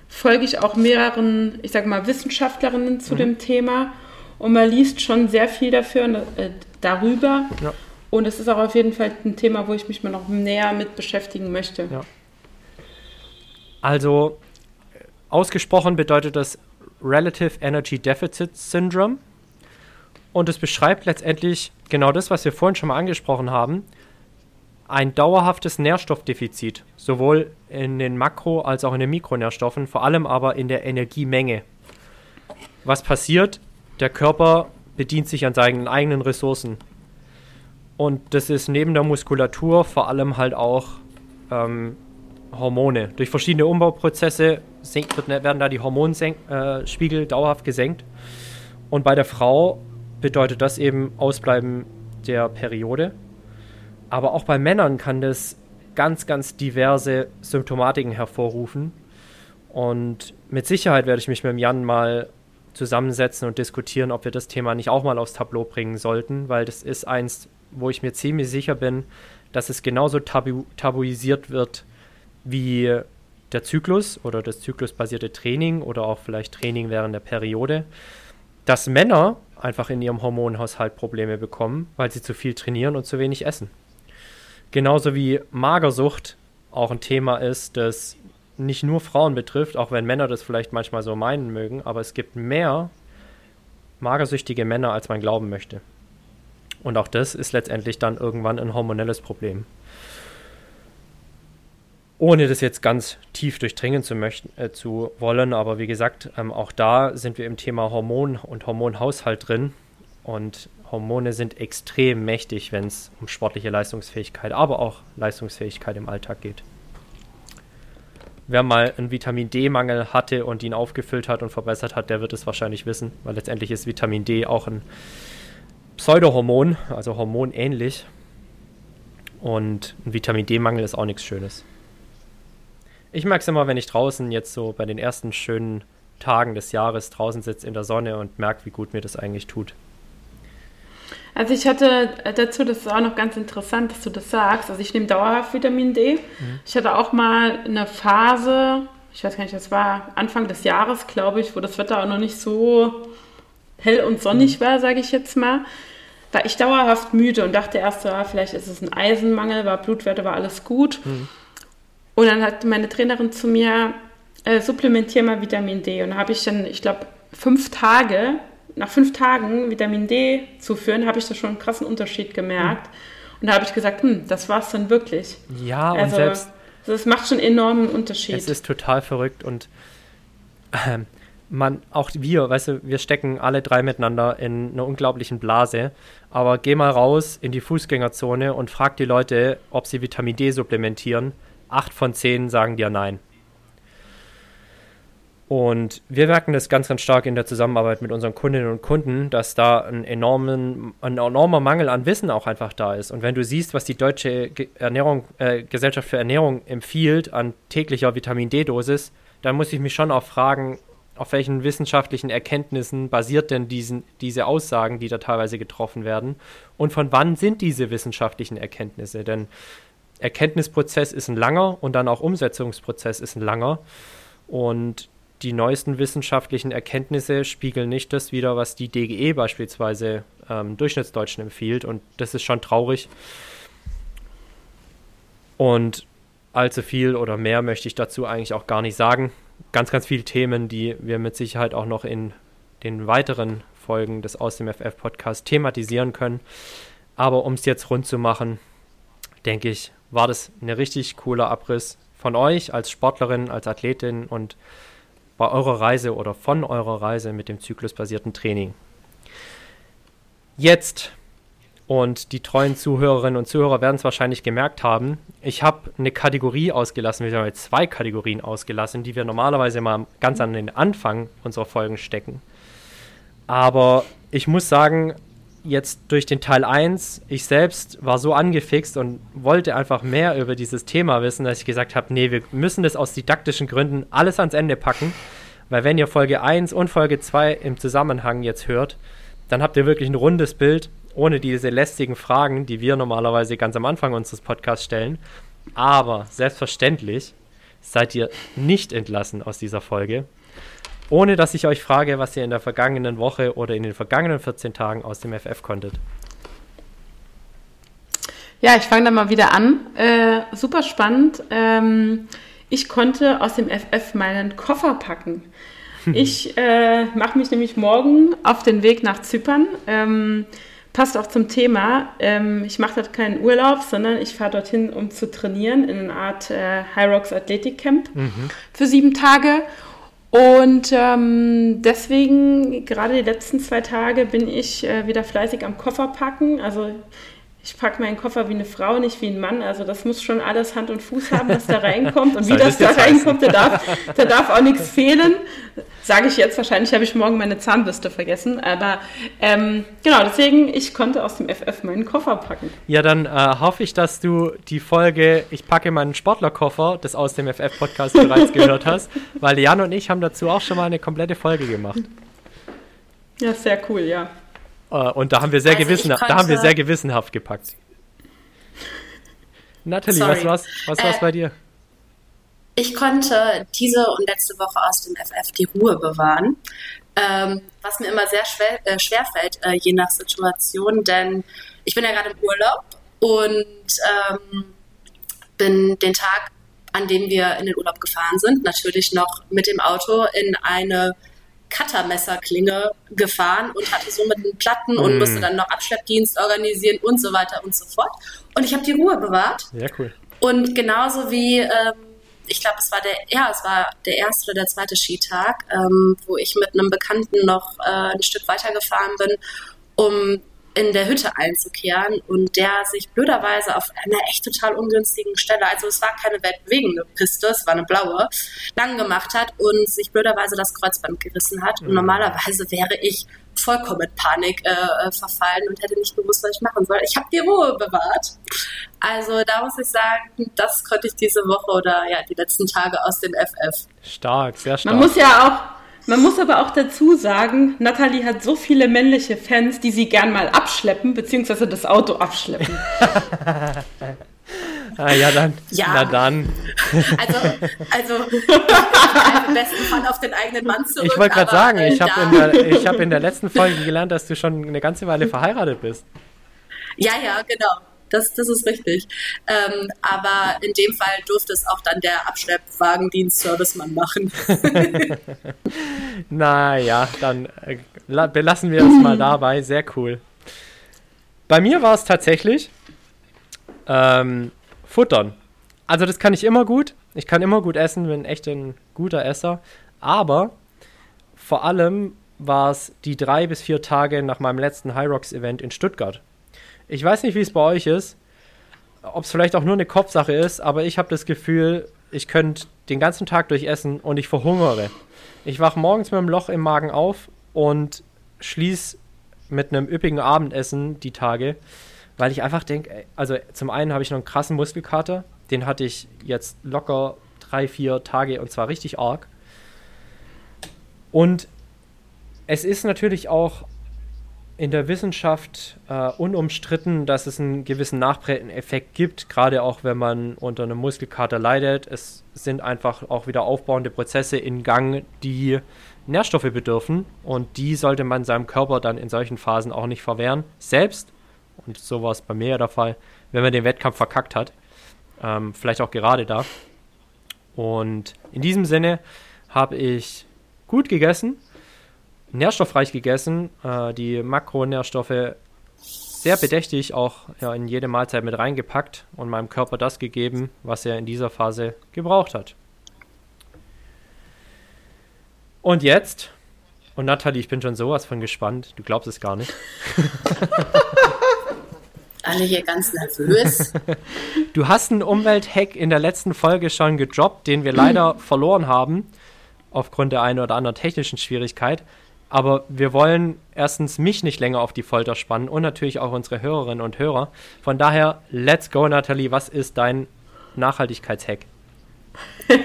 folge ich auch mehreren, ich sage mal, Wissenschaftlerinnen zu mhm. dem Thema und man liest schon sehr viel dafür, äh, darüber. Ja. Und es ist auch auf jeden Fall ein Thema, wo ich mich mal noch näher mit beschäftigen möchte. Ja. Also ausgesprochen bedeutet das Relative Energy Deficit Syndrome. Und es beschreibt letztendlich genau das, was wir vorhin schon mal angesprochen haben ein dauerhaftes Nährstoffdefizit, sowohl in den Makro- als auch in den Mikronährstoffen, vor allem aber in der Energiemenge. Was passiert? Der Körper bedient sich an seinen eigenen Ressourcen. Und das ist neben der Muskulatur vor allem halt auch ähm, Hormone. Durch verschiedene Umbauprozesse senkt, werden da die Hormonspiegel äh, dauerhaft gesenkt. Und bei der Frau bedeutet das eben Ausbleiben der Periode. Aber auch bei Männern kann das ganz, ganz diverse Symptomatiken hervorrufen. Und mit Sicherheit werde ich mich mit Jan mal zusammensetzen und diskutieren, ob wir das Thema nicht auch mal aufs Tableau bringen sollten, weil das ist eins, wo ich mir ziemlich sicher bin, dass es genauso tabu tabuisiert wird wie der Zyklus oder das zyklusbasierte Training oder auch vielleicht Training während der Periode, dass Männer einfach in ihrem Hormonhaushalt Probleme bekommen, weil sie zu viel trainieren und zu wenig essen. Genauso wie Magersucht auch ein Thema ist, das nicht nur Frauen betrifft, auch wenn Männer das vielleicht manchmal so meinen mögen, aber es gibt mehr magersüchtige Männer, als man glauben möchte. Und auch das ist letztendlich dann irgendwann ein hormonelles Problem. Ohne das jetzt ganz tief durchdringen zu, möchten, äh, zu wollen, aber wie gesagt, ähm, auch da sind wir im Thema Hormon und Hormonhaushalt drin. Und Hormone sind extrem mächtig, wenn es um sportliche Leistungsfähigkeit, aber auch Leistungsfähigkeit im Alltag geht. Wer mal einen Vitamin D-Mangel hatte und ihn aufgefüllt hat und verbessert hat, der wird es wahrscheinlich wissen, weil letztendlich ist Vitamin D auch ein Pseudohormon, also hormonähnlich. Und ein Vitamin D-Mangel ist auch nichts Schönes. Ich merke es immer, wenn ich draußen jetzt so bei den ersten schönen Tagen des Jahres draußen sitze in der Sonne und merke, wie gut mir das eigentlich tut. Also ich hatte dazu, das ist auch noch ganz interessant, dass du das sagst. Also ich nehme dauerhaft Vitamin D. Mhm. Ich hatte auch mal eine Phase, ich weiß gar nicht, das war Anfang des Jahres, glaube ich, wo das Wetter auch noch nicht so hell und sonnig mhm. war, sage ich jetzt mal. War ich dauerhaft müde und dachte erst, ja, vielleicht ist es ein Eisenmangel, war Blutwerte, war alles gut. Mhm. Und dann hat meine Trainerin zu mir, äh, supplementier mal Vitamin D. Und da habe ich dann, ich glaube, fünf Tage nach fünf Tagen Vitamin D zuführen, habe ich da schon einen krassen Unterschied gemerkt. Mhm. Und da habe ich gesagt, hm, das war es dann wirklich. Ja, also, und selbst. Das macht schon einen enormen Unterschied. Es ist total verrückt und äh, man, auch wir, weißt du, wir stecken alle drei miteinander in einer unglaublichen Blase. Aber geh mal raus in die Fußgängerzone und frag die Leute, ob sie Vitamin D supplementieren. Acht von zehn sagen dir nein. Und wir merken das ganz, ganz stark in der Zusammenarbeit mit unseren Kundinnen und Kunden, dass da ein, enormen, ein enormer Mangel an Wissen auch einfach da ist. Und wenn du siehst, was die Deutsche Ernährung, äh, Gesellschaft für Ernährung empfiehlt an täglicher Vitamin D-Dosis, dann muss ich mich schon auch fragen, auf welchen wissenschaftlichen Erkenntnissen basiert denn diesen, diese Aussagen, die da teilweise getroffen werden? Und von wann sind diese wissenschaftlichen Erkenntnisse? Denn Erkenntnisprozess ist ein langer und dann auch Umsetzungsprozess ist ein langer. Und die neuesten wissenschaftlichen Erkenntnisse spiegeln nicht das wider, was die DGE beispielsweise ähm, Durchschnittsdeutschen empfiehlt. Und das ist schon traurig. Und allzu viel oder mehr möchte ich dazu eigentlich auch gar nicht sagen. Ganz, ganz viele Themen, die wir mit Sicherheit auch noch in den weiteren Folgen des Aus dem FF Podcasts thematisieren können. Aber um es jetzt rund zu machen, denke ich, war das ein richtig cooler Abriss von euch als Sportlerin, als Athletin und bei eurer Reise oder von eurer Reise mit dem zyklusbasierten Training. Jetzt, und die treuen Zuhörerinnen und Zuhörer werden es wahrscheinlich gemerkt haben, ich habe eine Kategorie ausgelassen, wir haben zwei Kategorien ausgelassen, die wir normalerweise mal ganz an den Anfang unserer Folgen stecken. Aber ich muss sagen, jetzt durch den Teil 1, ich selbst war so angefixt und wollte einfach mehr über dieses Thema wissen, dass ich gesagt habe, nee, wir müssen das aus didaktischen Gründen alles ans Ende packen, weil wenn ihr Folge 1 und Folge 2 im Zusammenhang jetzt hört, dann habt ihr wirklich ein rundes Bild, ohne diese lästigen Fragen, die wir normalerweise ganz am Anfang unseres Podcasts stellen. Aber selbstverständlich seid ihr nicht entlassen aus dieser Folge, ohne dass ich euch frage, was ihr in der vergangenen Woche oder in den vergangenen 14 Tagen aus dem FF konntet. Ja, ich fange da mal wieder an. Äh, super spannend. Ähm, ich konnte aus dem FF meinen Koffer packen. Ich äh, mache mich nämlich morgen auf den Weg nach Zypern. Ähm, passt auch zum Thema. Ähm, ich mache dort keinen Urlaub, sondern ich fahre dorthin, um zu trainieren in einer Art äh, High Rocks Athletic Camp mhm. für sieben Tage. Und ähm, deswegen, gerade die letzten zwei Tage, bin ich äh, wieder fleißig am Koffer packen. Also ich packe meinen Koffer wie eine Frau, nicht wie ein Mann. Also das muss schon alles Hand und Fuß haben, was da reinkommt. Und wie das, das da reinkommt, da darf, da darf auch nichts fehlen. Sage ich jetzt, wahrscheinlich habe ich morgen meine Zahnbürste vergessen. Aber ähm, genau, deswegen, ich konnte aus dem FF meinen Koffer packen. Ja, dann äh, hoffe ich, dass du die Folge Ich packe meinen Sportlerkoffer des Aus dem FF-Podcast bereits gehört hast. Weil Jan und ich haben dazu auch schon mal eine komplette Folge gemacht. Ja, sehr cool, ja. Uh, und da haben wir sehr, also gewissen, da haben wir sehr gewissenhaft gepackt. Nathalie, Sorry. was war's, was war's äh, bei dir? Ich konnte diese und letzte Woche aus dem FF die Ruhe bewahren, ähm, was mir immer sehr schwer, äh, schwer fällt, äh, je nach Situation, denn ich bin ja gerade im Urlaub und ähm, bin den Tag, an dem wir in den Urlaub gefahren sind, natürlich noch mit dem Auto in eine Cuttermesserklinge gefahren und hatte somit einen Platten mm. und musste dann noch Abschleppdienst organisieren und so weiter und so fort. Und ich habe die Ruhe bewahrt. Ja, cool. Und genauso wie, ähm, ich glaube, es war der, ja, es war der erste oder der zweite Skitag, ähm, wo ich mit einem Bekannten noch äh, ein Stück weitergefahren bin, um in der Hütte einzukehren und der sich blöderweise auf einer echt total ungünstigen Stelle, also es war keine weltbewegende Piste, es war eine blaue, lang gemacht hat und sich blöderweise das Kreuzband gerissen hat. Und mhm. normalerweise wäre ich vollkommen in Panik äh, äh, verfallen und hätte nicht gewusst, was ich machen soll. Ich habe die Ruhe bewahrt. Also da muss ich sagen, das konnte ich diese Woche oder ja die letzten Tage aus dem FF. Stark, sehr stark. Man muss ja auch man muss aber auch dazu sagen, Natalie hat so viele männliche Fans, die sie gern mal abschleppen, beziehungsweise das Auto abschleppen. ah, ja, dann. Ja. Na dann. Also, also im besten Fall auf den eigenen Mann zurück. Ich wollte gerade sagen, ich habe in, der, hab in der letzten Folge gelernt, dass du schon eine ganze Weile verheiratet bist. Ja, ja, genau. Das, das ist richtig. Ähm, aber in dem Fall durfte es auch dann der Abschleppwagendienst-Servicemann machen. naja, dann äh, belassen wir es mal dabei. Sehr cool. Bei mir war es tatsächlich ähm, Futtern. Also das kann ich immer gut. Ich kann immer gut essen, bin echt ein guter Esser. Aber vor allem war es die drei bis vier Tage nach meinem letzten High Rocks Event in Stuttgart. Ich weiß nicht, wie es bei euch ist, ob es vielleicht auch nur eine Kopfsache ist, aber ich habe das Gefühl, ich könnte den ganzen Tag durch essen und ich verhungere. Ich wache morgens mit einem Loch im Magen auf und schließe mit einem üppigen Abendessen die Tage, weil ich einfach denke, also zum einen habe ich noch einen krassen Muskelkater, den hatte ich jetzt locker drei, vier Tage und zwar richtig arg. Und es ist natürlich auch in der Wissenschaft äh, unumstritten, dass es einen gewissen Nachbrennereffekt gibt, gerade auch wenn man unter einem Muskelkater leidet. Es sind einfach auch wieder aufbauende Prozesse in Gang, die Nährstoffe bedürfen und die sollte man seinem Körper dann in solchen Phasen auch nicht verwehren. Selbst, und so war es bei mir ja der Fall, wenn man den Wettkampf verkackt hat. Ähm, vielleicht auch gerade da. Und in diesem Sinne habe ich gut gegessen, nährstoffreich gegessen, äh, die Makronährstoffe sehr bedächtig auch ja, in jede Mahlzeit mit reingepackt und meinem Körper das gegeben, was er in dieser Phase gebraucht hat. Und jetzt, und Nathalie, ich bin schon sowas von gespannt, du glaubst es gar nicht. Alle hier ganz nervös. Du hast einen Umwelthack in der letzten Folge schon gedroppt, den wir leider verloren haben, aufgrund der einen oder anderen technischen Schwierigkeit. Aber wir wollen erstens mich nicht länger auf die Folter spannen und natürlich auch unsere Hörerinnen und Hörer. Von daher, let's go, Nathalie. Was ist dein Nachhaltigkeitshack?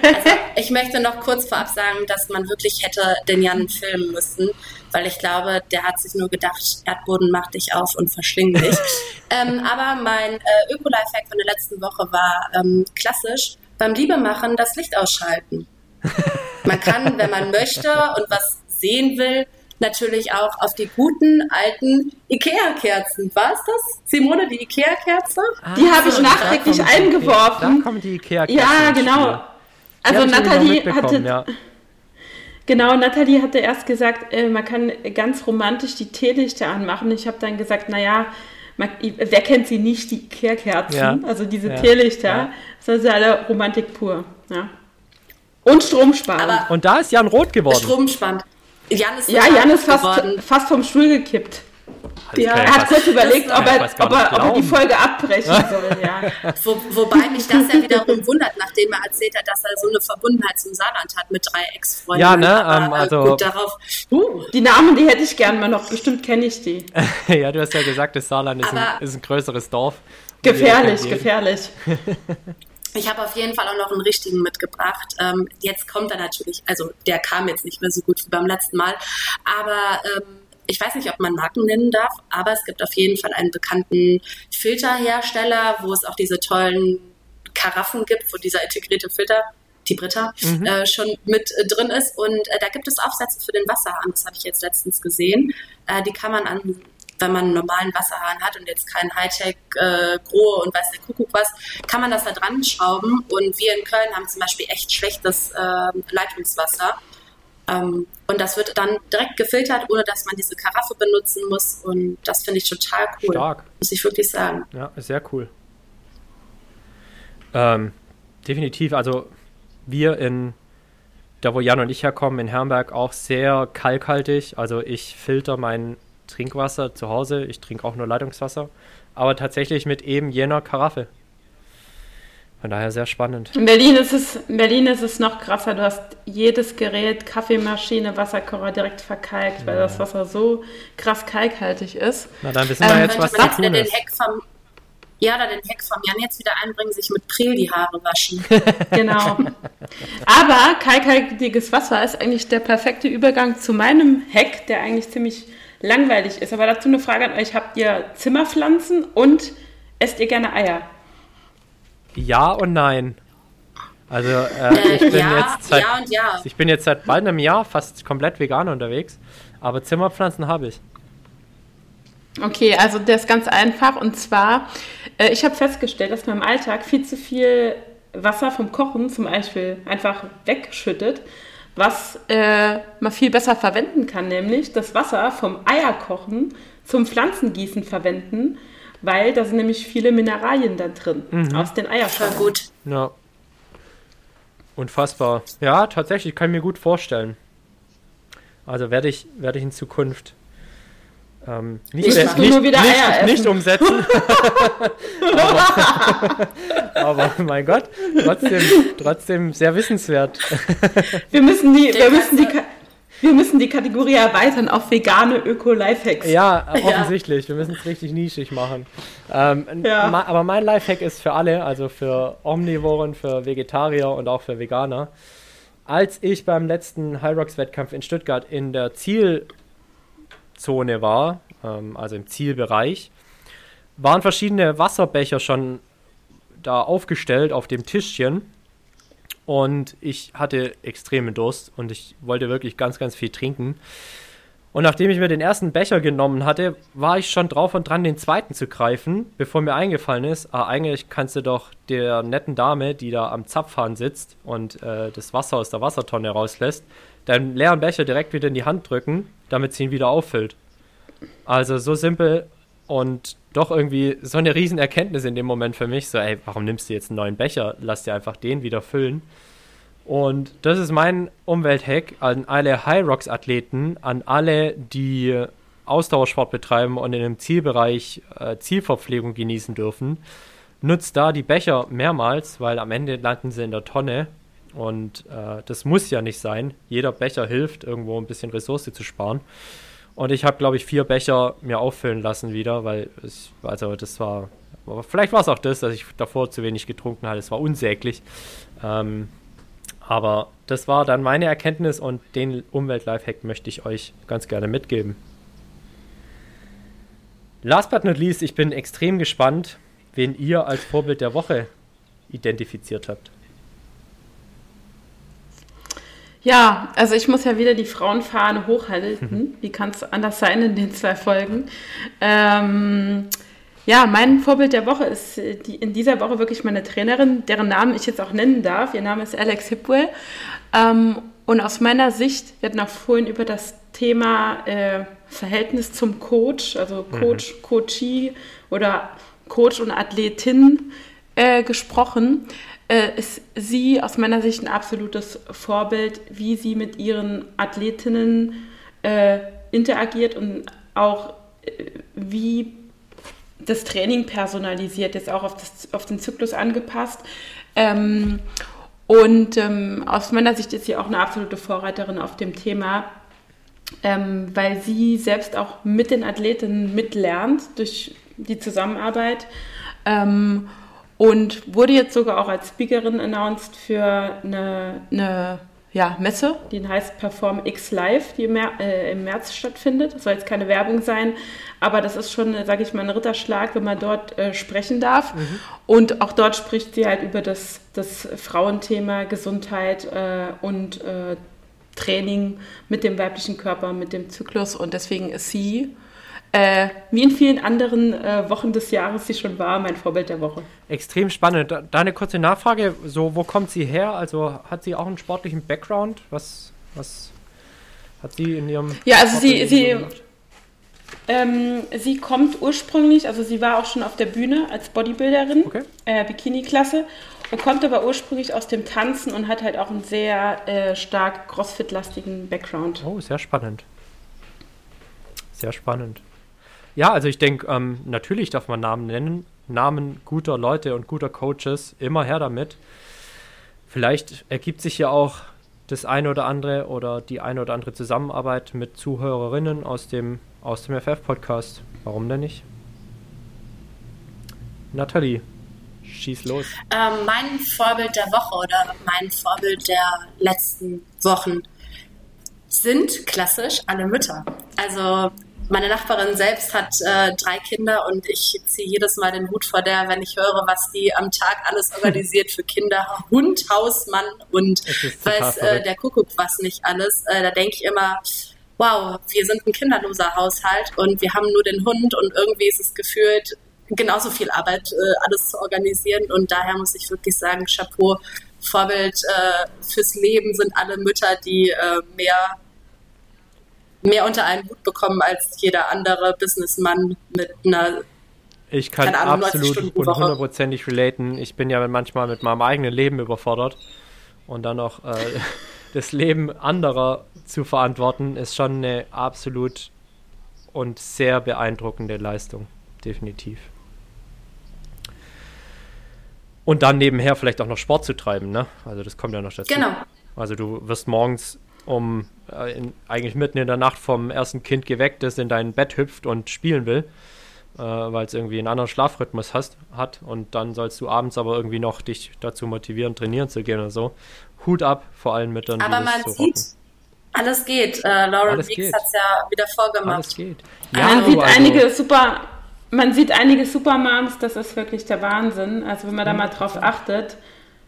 Ich möchte noch kurz vorab sagen, dass man wirklich hätte den Jan filmen müssen, weil ich glaube, der hat sich nur gedacht, Erdboden macht dich auf und verschling dich. ähm, aber mein äh, Öko-Lifehack von der letzten Woche war ähm, klassisch, beim Liebemachen das Licht ausschalten. Man kann, wenn man möchte und was sehen will, natürlich auch auf die guten alten Ikea-Kerzen. War es das, Simone, die Ikea-Kerze? Ah, die habe ich nachträglich eingeworfen. Da kommen die Ikea-Kerzen. Ja, genau. Also Nathalie hatte. Ja. Genau, Nathalie hatte erst gesagt, äh, man kann ganz romantisch die Teelichter anmachen. Ich habe dann gesagt, naja, man, wer kennt sie nicht, die Ikea-Kerzen, ja. also diese ja. Teelichter. Ja. Das ist alle Romantik pur. Ja. Und stromsparen. Und da ist Jan rot geworden. Stromspannend. Jan ist, ja, Jan ist fast, fast vom Stuhl gekippt. Ja, er hat kurz überlegt, ob er, ob, er, ob er, die Folge abbrechen soll. Ja. Wo, wobei mich das ja wiederum wundert, nachdem er erzählt hat, dass er so eine Verbundenheit zum Saarland hat mit drei Ex-Freunden. Ja, ne? Aber, ähm, also, gut, darauf, uh. Die Namen, die hätte ich gern mal noch. Bestimmt kenne ich die. ja, du hast ja gesagt, das Saarland ist, ein, ist ein größeres Dorf. Gefährlich, gefährlich. Ich habe auf jeden Fall auch noch einen richtigen mitgebracht. Ähm, jetzt kommt er natürlich, also der kam jetzt nicht mehr so gut wie beim letzten Mal, aber ähm, ich weiß nicht, ob man Marken nennen darf, aber es gibt auf jeden Fall einen bekannten Filterhersteller, wo es auch diese tollen Karaffen gibt, wo dieser integrierte Filter die Britta, mhm. äh, schon mit äh, drin ist. Und äh, da gibt es Aufsätze für den Wasserhahn, das habe ich jetzt letztens gesehen. Äh, die kann man an wenn man einen normalen Wasserhahn hat und jetzt kein Hightech äh, Grohe und weiß der Kuckuck was, kann man das da dran schrauben. Und wir in Köln haben zum Beispiel echt schlechtes äh, Leitungswasser. Ähm, und das wird dann direkt gefiltert, ohne dass man diese Karaffe benutzen muss. Und das finde ich total cool. Stark. Muss ich wirklich sagen. Ja, sehr cool. Ähm, definitiv. Also wir in da wo Jan und ich herkommen, in Herrenberg auch sehr kalkhaltig. Also ich filter mein Trinkwasser zu Hause. Ich trinke auch nur Leitungswasser. Aber tatsächlich mit eben jener Karaffe. Von daher sehr spannend. In Berlin ist es, in Berlin ist es noch krasser. Du hast jedes Gerät, Kaffeemaschine, Wasserkocher direkt verkalkt, ja. weil das Wasser so krass kalkhaltig ist. Na, dann wissen wir ähm, jetzt, was da tun ist. Vom, ja, da den Heck vom Jan jetzt wieder einbringen, sich mit Prel die Haare waschen. genau. Aber kalkhaltiges Wasser ist eigentlich der perfekte Übergang zu meinem Heck, der eigentlich ziemlich langweilig ist. Aber dazu eine Frage an euch. Habt ihr Zimmerpflanzen und esst ihr gerne Eier? Ja und nein. Also äh, ich bin ja, jetzt seit, ja ja. ich bin jetzt seit bald einem Jahr fast komplett vegan unterwegs, aber Zimmerpflanzen habe ich. Okay, also das ist ganz einfach und zwar, äh, ich habe festgestellt, dass man im Alltag viel zu viel Wasser vom Kochen zum Beispiel einfach wegschüttet was äh, man viel besser verwenden kann, nämlich das Wasser vom Eierkochen zum Pflanzengießen verwenden, weil da sind nämlich viele Mineralien da drin mhm. aus den Eierschalen. Voll gut. Ja. Unfassbar. Ja, tatsächlich, kann ich mir gut vorstellen. Also werde ich, werde ich in Zukunft ähm, nicht, nicht, nicht, nicht, nicht, umsetzen. aber, aber, mein Gott, trotzdem, trotzdem sehr wissenswert. wir müssen die, wir müssen die, wir müssen die Kategorie erweitern auf vegane Öko-Lifehacks. Ja, offensichtlich. Ja. Wir müssen es richtig nischig machen. Ähm, ja. ma, aber mein Lifehack ist für alle, also für Omnivoren, für Vegetarier und auch für Veganer. Als ich beim letzten High Rocks Wettkampf in Stuttgart in der Ziel Zone war, ähm, also im Zielbereich, waren verschiedene Wasserbecher schon da aufgestellt auf dem Tischchen. Und ich hatte extremen Durst und ich wollte wirklich ganz, ganz viel trinken. Und nachdem ich mir den ersten Becher genommen hatte, war ich schon drauf und dran, den zweiten zu greifen, bevor mir eingefallen ist, ah, eigentlich kannst du doch der netten Dame, die da am Zapfhahn sitzt und äh, das Wasser aus der Wassertonne rauslässt, deinen leeren Becher direkt wieder in die Hand drücken, damit sie ihn wieder auffüllt. Also so simpel und doch irgendwie so eine Riesenerkenntnis in dem Moment für mich. So, ey, warum nimmst du jetzt einen neuen Becher? Lass dir einfach den wieder füllen. Und das ist mein Umwelthack an alle High Rocks Athleten, an alle, die Ausdauersport betreiben und in dem Zielbereich äh, Zielverpflegung genießen dürfen. Nutzt da die Becher mehrmals, weil am Ende landen sie in der Tonne. Und äh, das muss ja nicht sein. Jeder Becher hilft, irgendwo ein bisschen Ressource zu sparen. Und ich habe, glaube ich, vier Becher mir auffüllen lassen wieder, weil es, also das war, vielleicht war es auch das, dass ich davor zu wenig getrunken hatte. Es war unsäglich. Ähm, aber das war dann meine Erkenntnis und den Umwelt-Lifehack möchte ich euch ganz gerne mitgeben. Last but not least, ich bin extrem gespannt, wen ihr als Vorbild der Woche identifiziert habt. Ja, also ich muss ja wieder die Frauenfahne hochhalten. Mhm. Wie kann es anders sein in den zwei Folgen? Ähm, ja, mein Vorbild der Woche ist äh, die, in dieser Woche wirklich meine Trainerin, deren Namen ich jetzt auch nennen darf. Ihr Name ist Alex Hipwell. Ähm, und aus meiner Sicht, wir hatten auch vorhin über das Thema äh, Verhältnis zum Coach, also Coach, mhm. Coachee oder Coach und Athletin äh, gesprochen äh, ist sie aus meiner Sicht ein absolutes Vorbild, wie sie mit ihren Athletinnen äh, interagiert und auch äh, wie das Training personalisiert, jetzt auch auf, das, auf den Zyklus angepasst. Ähm, und ähm, aus meiner Sicht ist sie auch eine absolute Vorreiterin auf dem Thema, ähm, weil sie selbst auch mit den Athletinnen mitlernt durch die Zusammenarbeit. Ähm, und wurde jetzt sogar auch als Speakerin announced für eine, eine ja, Messe, die heißt Perform X Live, die im, äh, im, März stattfindet. Das soll jetzt keine Werbung sein, aber das ist schon, sage ich mal, ein Ritterschlag, wenn man dort äh, sprechen darf. Mhm. Und auch dort spricht sie halt über das, das Frauenthema Gesundheit äh, und äh, Training mit dem weiblichen Körper, mit dem Zyklus. Und deswegen ist sie äh, wie in vielen anderen äh, Wochen des Jahres sie schon war, mein Vorbild der Woche. Extrem spannend. Da, eine kurze Nachfrage, so wo kommt sie her? Also hat sie auch einen sportlichen Background? Was, was hat sie in ihrem Ja, also sie, sie, ähm, sie kommt ursprünglich, also sie war auch schon auf der Bühne als Bodybuilderin, okay. äh, Bikini-Klasse und kommt aber ursprünglich aus dem Tanzen und hat halt auch einen sehr äh, stark Crossfit-lastigen Background. Oh, sehr spannend. Sehr spannend. Ja, also ich denke, ähm, natürlich darf man Namen nennen. Namen guter Leute und guter Coaches, immer her damit. Vielleicht ergibt sich ja auch das eine oder andere oder die eine oder andere Zusammenarbeit mit Zuhörerinnen aus dem, aus dem FF-Podcast. Warum denn nicht? Nathalie, schieß los. Ähm, mein Vorbild der Woche oder mein Vorbild der letzten Wochen sind klassisch alle Mütter. Also meine Nachbarin selbst hat äh, drei Kinder und ich ziehe jedes Mal den Hut vor der, wenn ich höre, was die am Tag alles organisiert für Kinder, Hund, Haus, Mann und weiß äh, der Kuckuck was nicht alles. Äh, da denke ich immer, wow, wir sind ein kinderloser Haushalt und wir haben nur den Hund und irgendwie ist es gefühlt genauso viel Arbeit, äh, alles zu organisieren. Und daher muss ich wirklich sagen, Chapeau, Vorbild äh, fürs Leben sind alle Mütter, die äh, mehr mehr unter einen Hut bekommen als jeder andere Businessmann mit einer ich kann Ahnung, absolut und hundertprozentig relaten. Ich bin ja manchmal mit meinem eigenen Leben überfordert und dann noch äh, das Leben anderer zu verantworten, ist schon eine absolut und sehr beeindruckende Leistung. Definitiv. Und dann nebenher vielleicht auch noch Sport zu treiben, ne? Also das kommt ja noch dazu. Genau. Also du wirst morgens um äh, in, eigentlich mitten in der Nacht vom ersten Kind geweckt, das in dein Bett hüpft und spielen will, äh, weil es irgendwie einen anderen Schlafrhythmus hast, hat und dann sollst du abends aber irgendwie noch dich dazu motivieren, trainieren zu gehen oder so. Hut ab, vor allem mit dann. Aber man sieht, alles geht. Äh, Laura Weeks hat es ja wieder vorgemacht. Alles geht. Ja, man sieht also, einige super, man sieht einige Supermoms, das ist wirklich der Wahnsinn. Also wenn man da mal drauf achtet.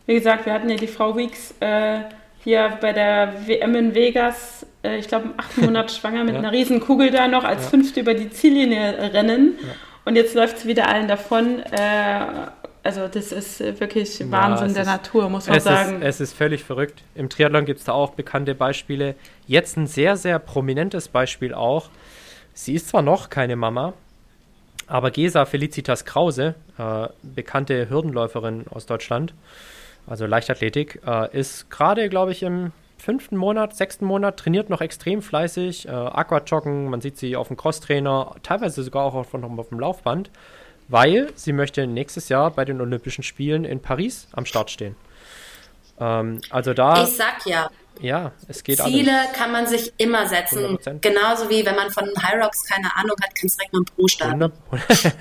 Wie gesagt, wir hatten ja die Frau Weeks äh, hier bei der WM in Vegas, äh, ich glaube, acht Monate schwanger mit ja. einer riesen Kugel da noch als ja. Fünfte über die Ziellinie rennen. Ja. Und jetzt läuft sie wieder allen davon. Äh, also das ist wirklich Wahnsinn der ist, Natur, muss man es sagen. Ist, es ist völlig verrückt. Im Triathlon gibt es da auch bekannte Beispiele. Jetzt ein sehr, sehr prominentes Beispiel auch. Sie ist zwar noch keine Mama, aber Gesa Felicitas Krause, äh, bekannte Hürdenläuferin aus Deutschland, also Leichtathletik, äh, ist gerade, glaube ich, im fünften Monat, sechsten Monat, trainiert noch extrem fleißig, äh, Aquajoggen, man sieht sie auf dem Crosstrainer, teilweise sogar auch auf, auf dem Laufband, weil sie möchte nächstes Jahr bei den Olympischen Spielen in Paris am Start stehen. Ähm, also da. Ich sag ja, ja, es geht Ziele alles. kann man sich immer setzen. 100%. Genauso wie wenn man von High Rocks keine Ahnung hat, kannst du direkt mit dem Pro starten.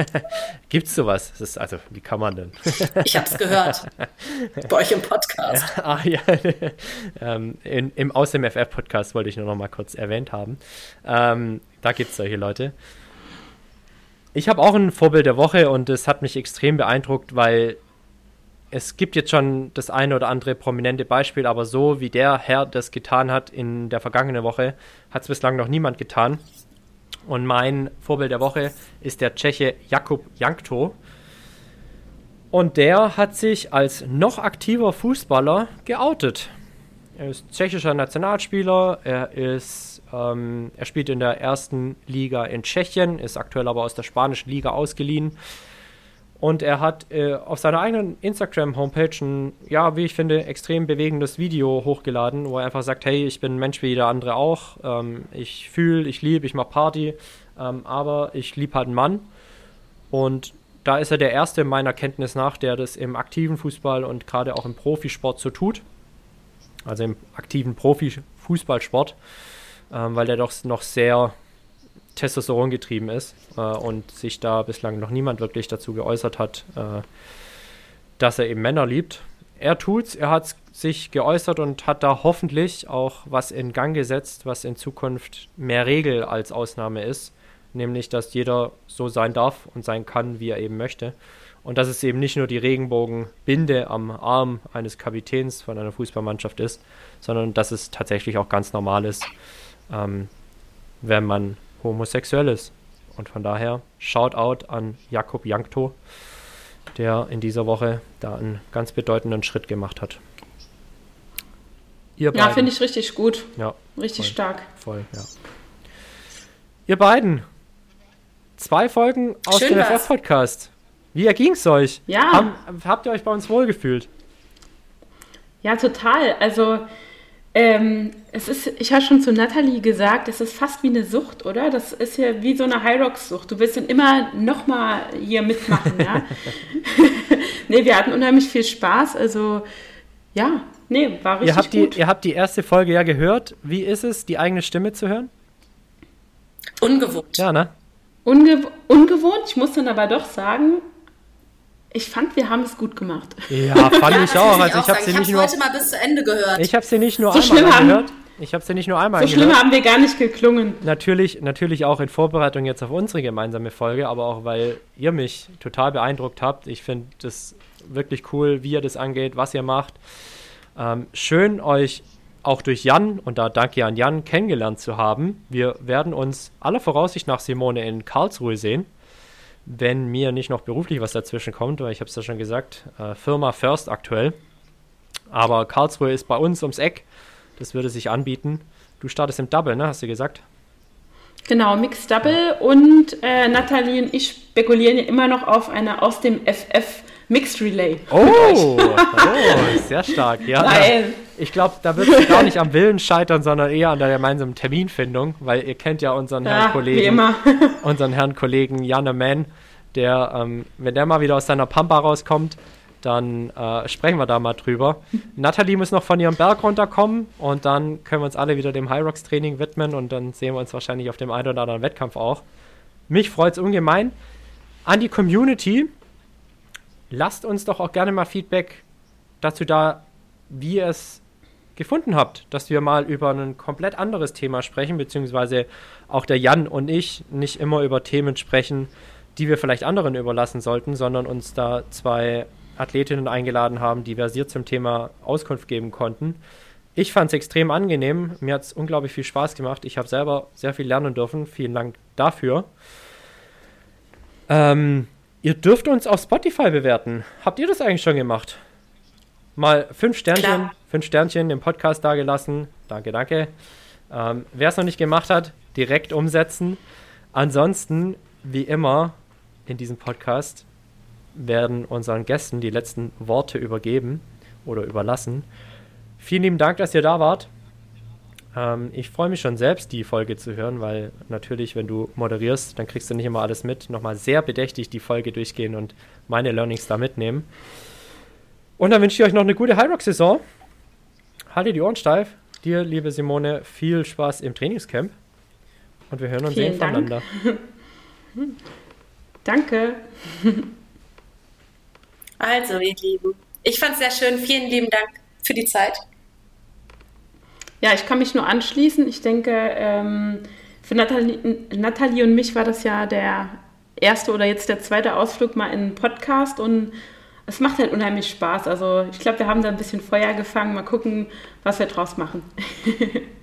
Gibt's sowas? Das ist, also, wie kann man denn? ich hab's gehört. Bei euch im Podcast. Ja, ah, ja. ähm, in, Im Aus dem FF-Podcast wollte ich nur noch mal kurz erwähnt haben. Ähm, da gibt's solche Leute. Ich habe auch ein Vorbild der Woche und es hat mich extrem beeindruckt, weil es gibt jetzt schon das eine oder andere prominente Beispiel, aber so wie der Herr das getan hat in der vergangenen Woche, hat es bislang noch niemand getan. Und mein Vorbild der Woche ist der Tscheche Jakub Jankto. Und der hat sich als noch aktiver Fußballer geoutet. Er ist tschechischer Nationalspieler, er ist, ähm, er spielt in der ersten Liga in Tschechien, ist aktuell aber aus der spanischen Liga ausgeliehen und er hat äh, auf seiner eigenen Instagram-Homepage ein, ja, wie ich finde, extrem bewegendes Video hochgeladen, wo er einfach sagt, hey, ich bin ein Mensch wie jeder andere auch. Ähm, ich fühle, ich liebe, ich mache Party, ähm, aber ich liebe halt einen Mann. Und da ist er der Erste meiner Kenntnis nach, der das im aktiven Fußball und gerade auch im Profisport so tut. Also im aktiven Profifußballsport, ähm, weil der doch noch sehr Testosteron getrieben ist äh, und sich da bislang noch niemand wirklich dazu geäußert hat, äh, dass er eben Männer liebt. Er tut's, er hat sich geäußert und hat da hoffentlich auch was in Gang gesetzt, was in Zukunft mehr Regel als Ausnahme ist, nämlich dass jeder so sein darf und sein kann, wie er eben möchte. Und dass es eben nicht nur die Regenbogenbinde am Arm eines Kapitäns von einer Fußballmannschaft ist, sondern dass es tatsächlich auch ganz normal ist, ähm, wenn man homosexuell ist. Und von daher Shoutout an Jakob Jankto, der in dieser Woche da einen ganz bedeutenden Schritt gemacht hat. Ihr ja, finde ich richtig gut. Ja. Richtig voll, stark. Voll, ja. Ihr beiden, zwei Folgen aus Schön dem FF-Podcast. Wie erging es euch? Ja. Haben, habt ihr euch bei uns wohlgefühlt? Ja, total. Also ähm, es ist, ich habe schon zu Nathalie gesagt, es ist fast wie eine Sucht, oder? Das ist ja wie so eine High-Rock-Sucht. Du willst dann immer nochmal hier mitmachen, ja? nee, wir hatten unheimlich viel Spaß. Also, ja, nee, war richtig ihr habt gut. Die, ihr habt die erste Folge ja gehört. Wie ist es, die eigene Stimme zu hören? Ungewohnt. Ja, ne? Unge ungewohnt. Ich muss dann aber doch sagen, ich fand, wir haben es gut gemacht. Ja, fand ja, ich auch. Also ich habe sie nicht nur heute mal bis zu Ende gehört. Ich habe sie nicht nur so einmal haben, gehört. Ich habe sie nicht nur einmal So schlimm haben wir gar nicht geklungen. Natürlich, natürlich auch in Vorbereitung jetzt auf unsere gemeinsame Folge, aber auch weil ihr mich total beeindruckt habt. Ich finde das wirklich cool, wie ihr das angeht, was ihr macht. Ähm, schön euch auch durch Jan und da danke an Jan kennengelernt zu haben. Wir werden uns aller Voraussicht nach Simone in Karlsruhe sehen wenn mir nicht noch beruflich was dazwischen kommt, weil ich habe es ja schon gesagt, äh, Firma First aktuell. Aber Karlsruhe ist bei uns ums Eck. Das würde sich anbieten. Du startest im Double, ne? Hast du gesagt? Genau, Mixed Double und äh, Nathalie und ich spekulieren ja immer noch auf eine aus dem FF Mixed Relay. Oh, oh sehr stark, ja. Weil ich glaube, da wird es gar nicht am Willen scheitern, sondern eher an der gemeinsamen Terminfindung, weil ihr kennt ja unseren ja, Herrn Kollegen, unseren Herrn Kollegen Janne Mann, der, ähm, wenn der mal wieder aus seiner Pampa rauskommt, dann äh, sprechen wir da mal drüber. Nathalie muss noch von ihrem Berg runterkommen und dann können wir uns alle wieder dem High Rocks Training widmen und dann sehen wir uns wahrscheinlich auf dem einen oder anderen Wettkampf auch. Mich freut es ungemein. An die Community, lasst uns doch auch gerne mal Feedback dazu da, wie es gefunden habt, dass wir mal über ein komplett anderes Thema sprechen, beziehungsweise auch der Jan und ich nicht immer über Themen sprechen, die wir vielleicht anderen überlassen sollten, sondern uns da zwei Athletinnen eingeladen haben, die versiert zum Thema Auskunft geben konnten. Ich fand es extrem angenehm. Mir hat es unglaublich viel Spaß gemacht. Ich habe selber sehr viel lernen dürfen. Vielen Dank dafür. Ähm, ihr dürft uns auf Spotify bewerten. Habt ihr das eigentlich schon gemacht? Mal fünf Sternchen, Klar. fünf Sternchen im Podcast dagelassen. Danke, danke. Ähm, Wer es noch nicht gemacht hat, direkt umsetzen. Ansonsten, wie immer in diesem Podcast, werden unseren Gästen die letzten Worte übergeben oder überlassen. Vielen lieben Dank, dass ihr da wart. Ähm, ich freue mich schon selbst, die Folge zu hören, weil natürlich, wenn du moderierst, dann kriegst du nicht immer alles mit. Nochmal sehr bedächtig die Folge durchgehen und meine Learnings da mitnehmen. Und dann wünsche ich euch noch eine gute High Rock Saison. Haltet die Ohren steif. Dir, liebe Simone, viel Spaß im Trainingscamp. Und wir hören und Vielen sehen Dank. voneinander. Danke. Also, ihr Lieben, ich fand es sehr schön. Vielen lieben Dank für die Zeit. Ja, ich kann mich nur anschließen. Ich denke, ähm, für Nathalie, Nathalie, und mich war das ja der erste oder jetzt der zweite Ausflug mal in einen Podcast und es macht halt unheimlich Spaß. Also ich glaube, wir haben da ein bisschen Feuer gefangen. Mal gucken, was wir draus machen.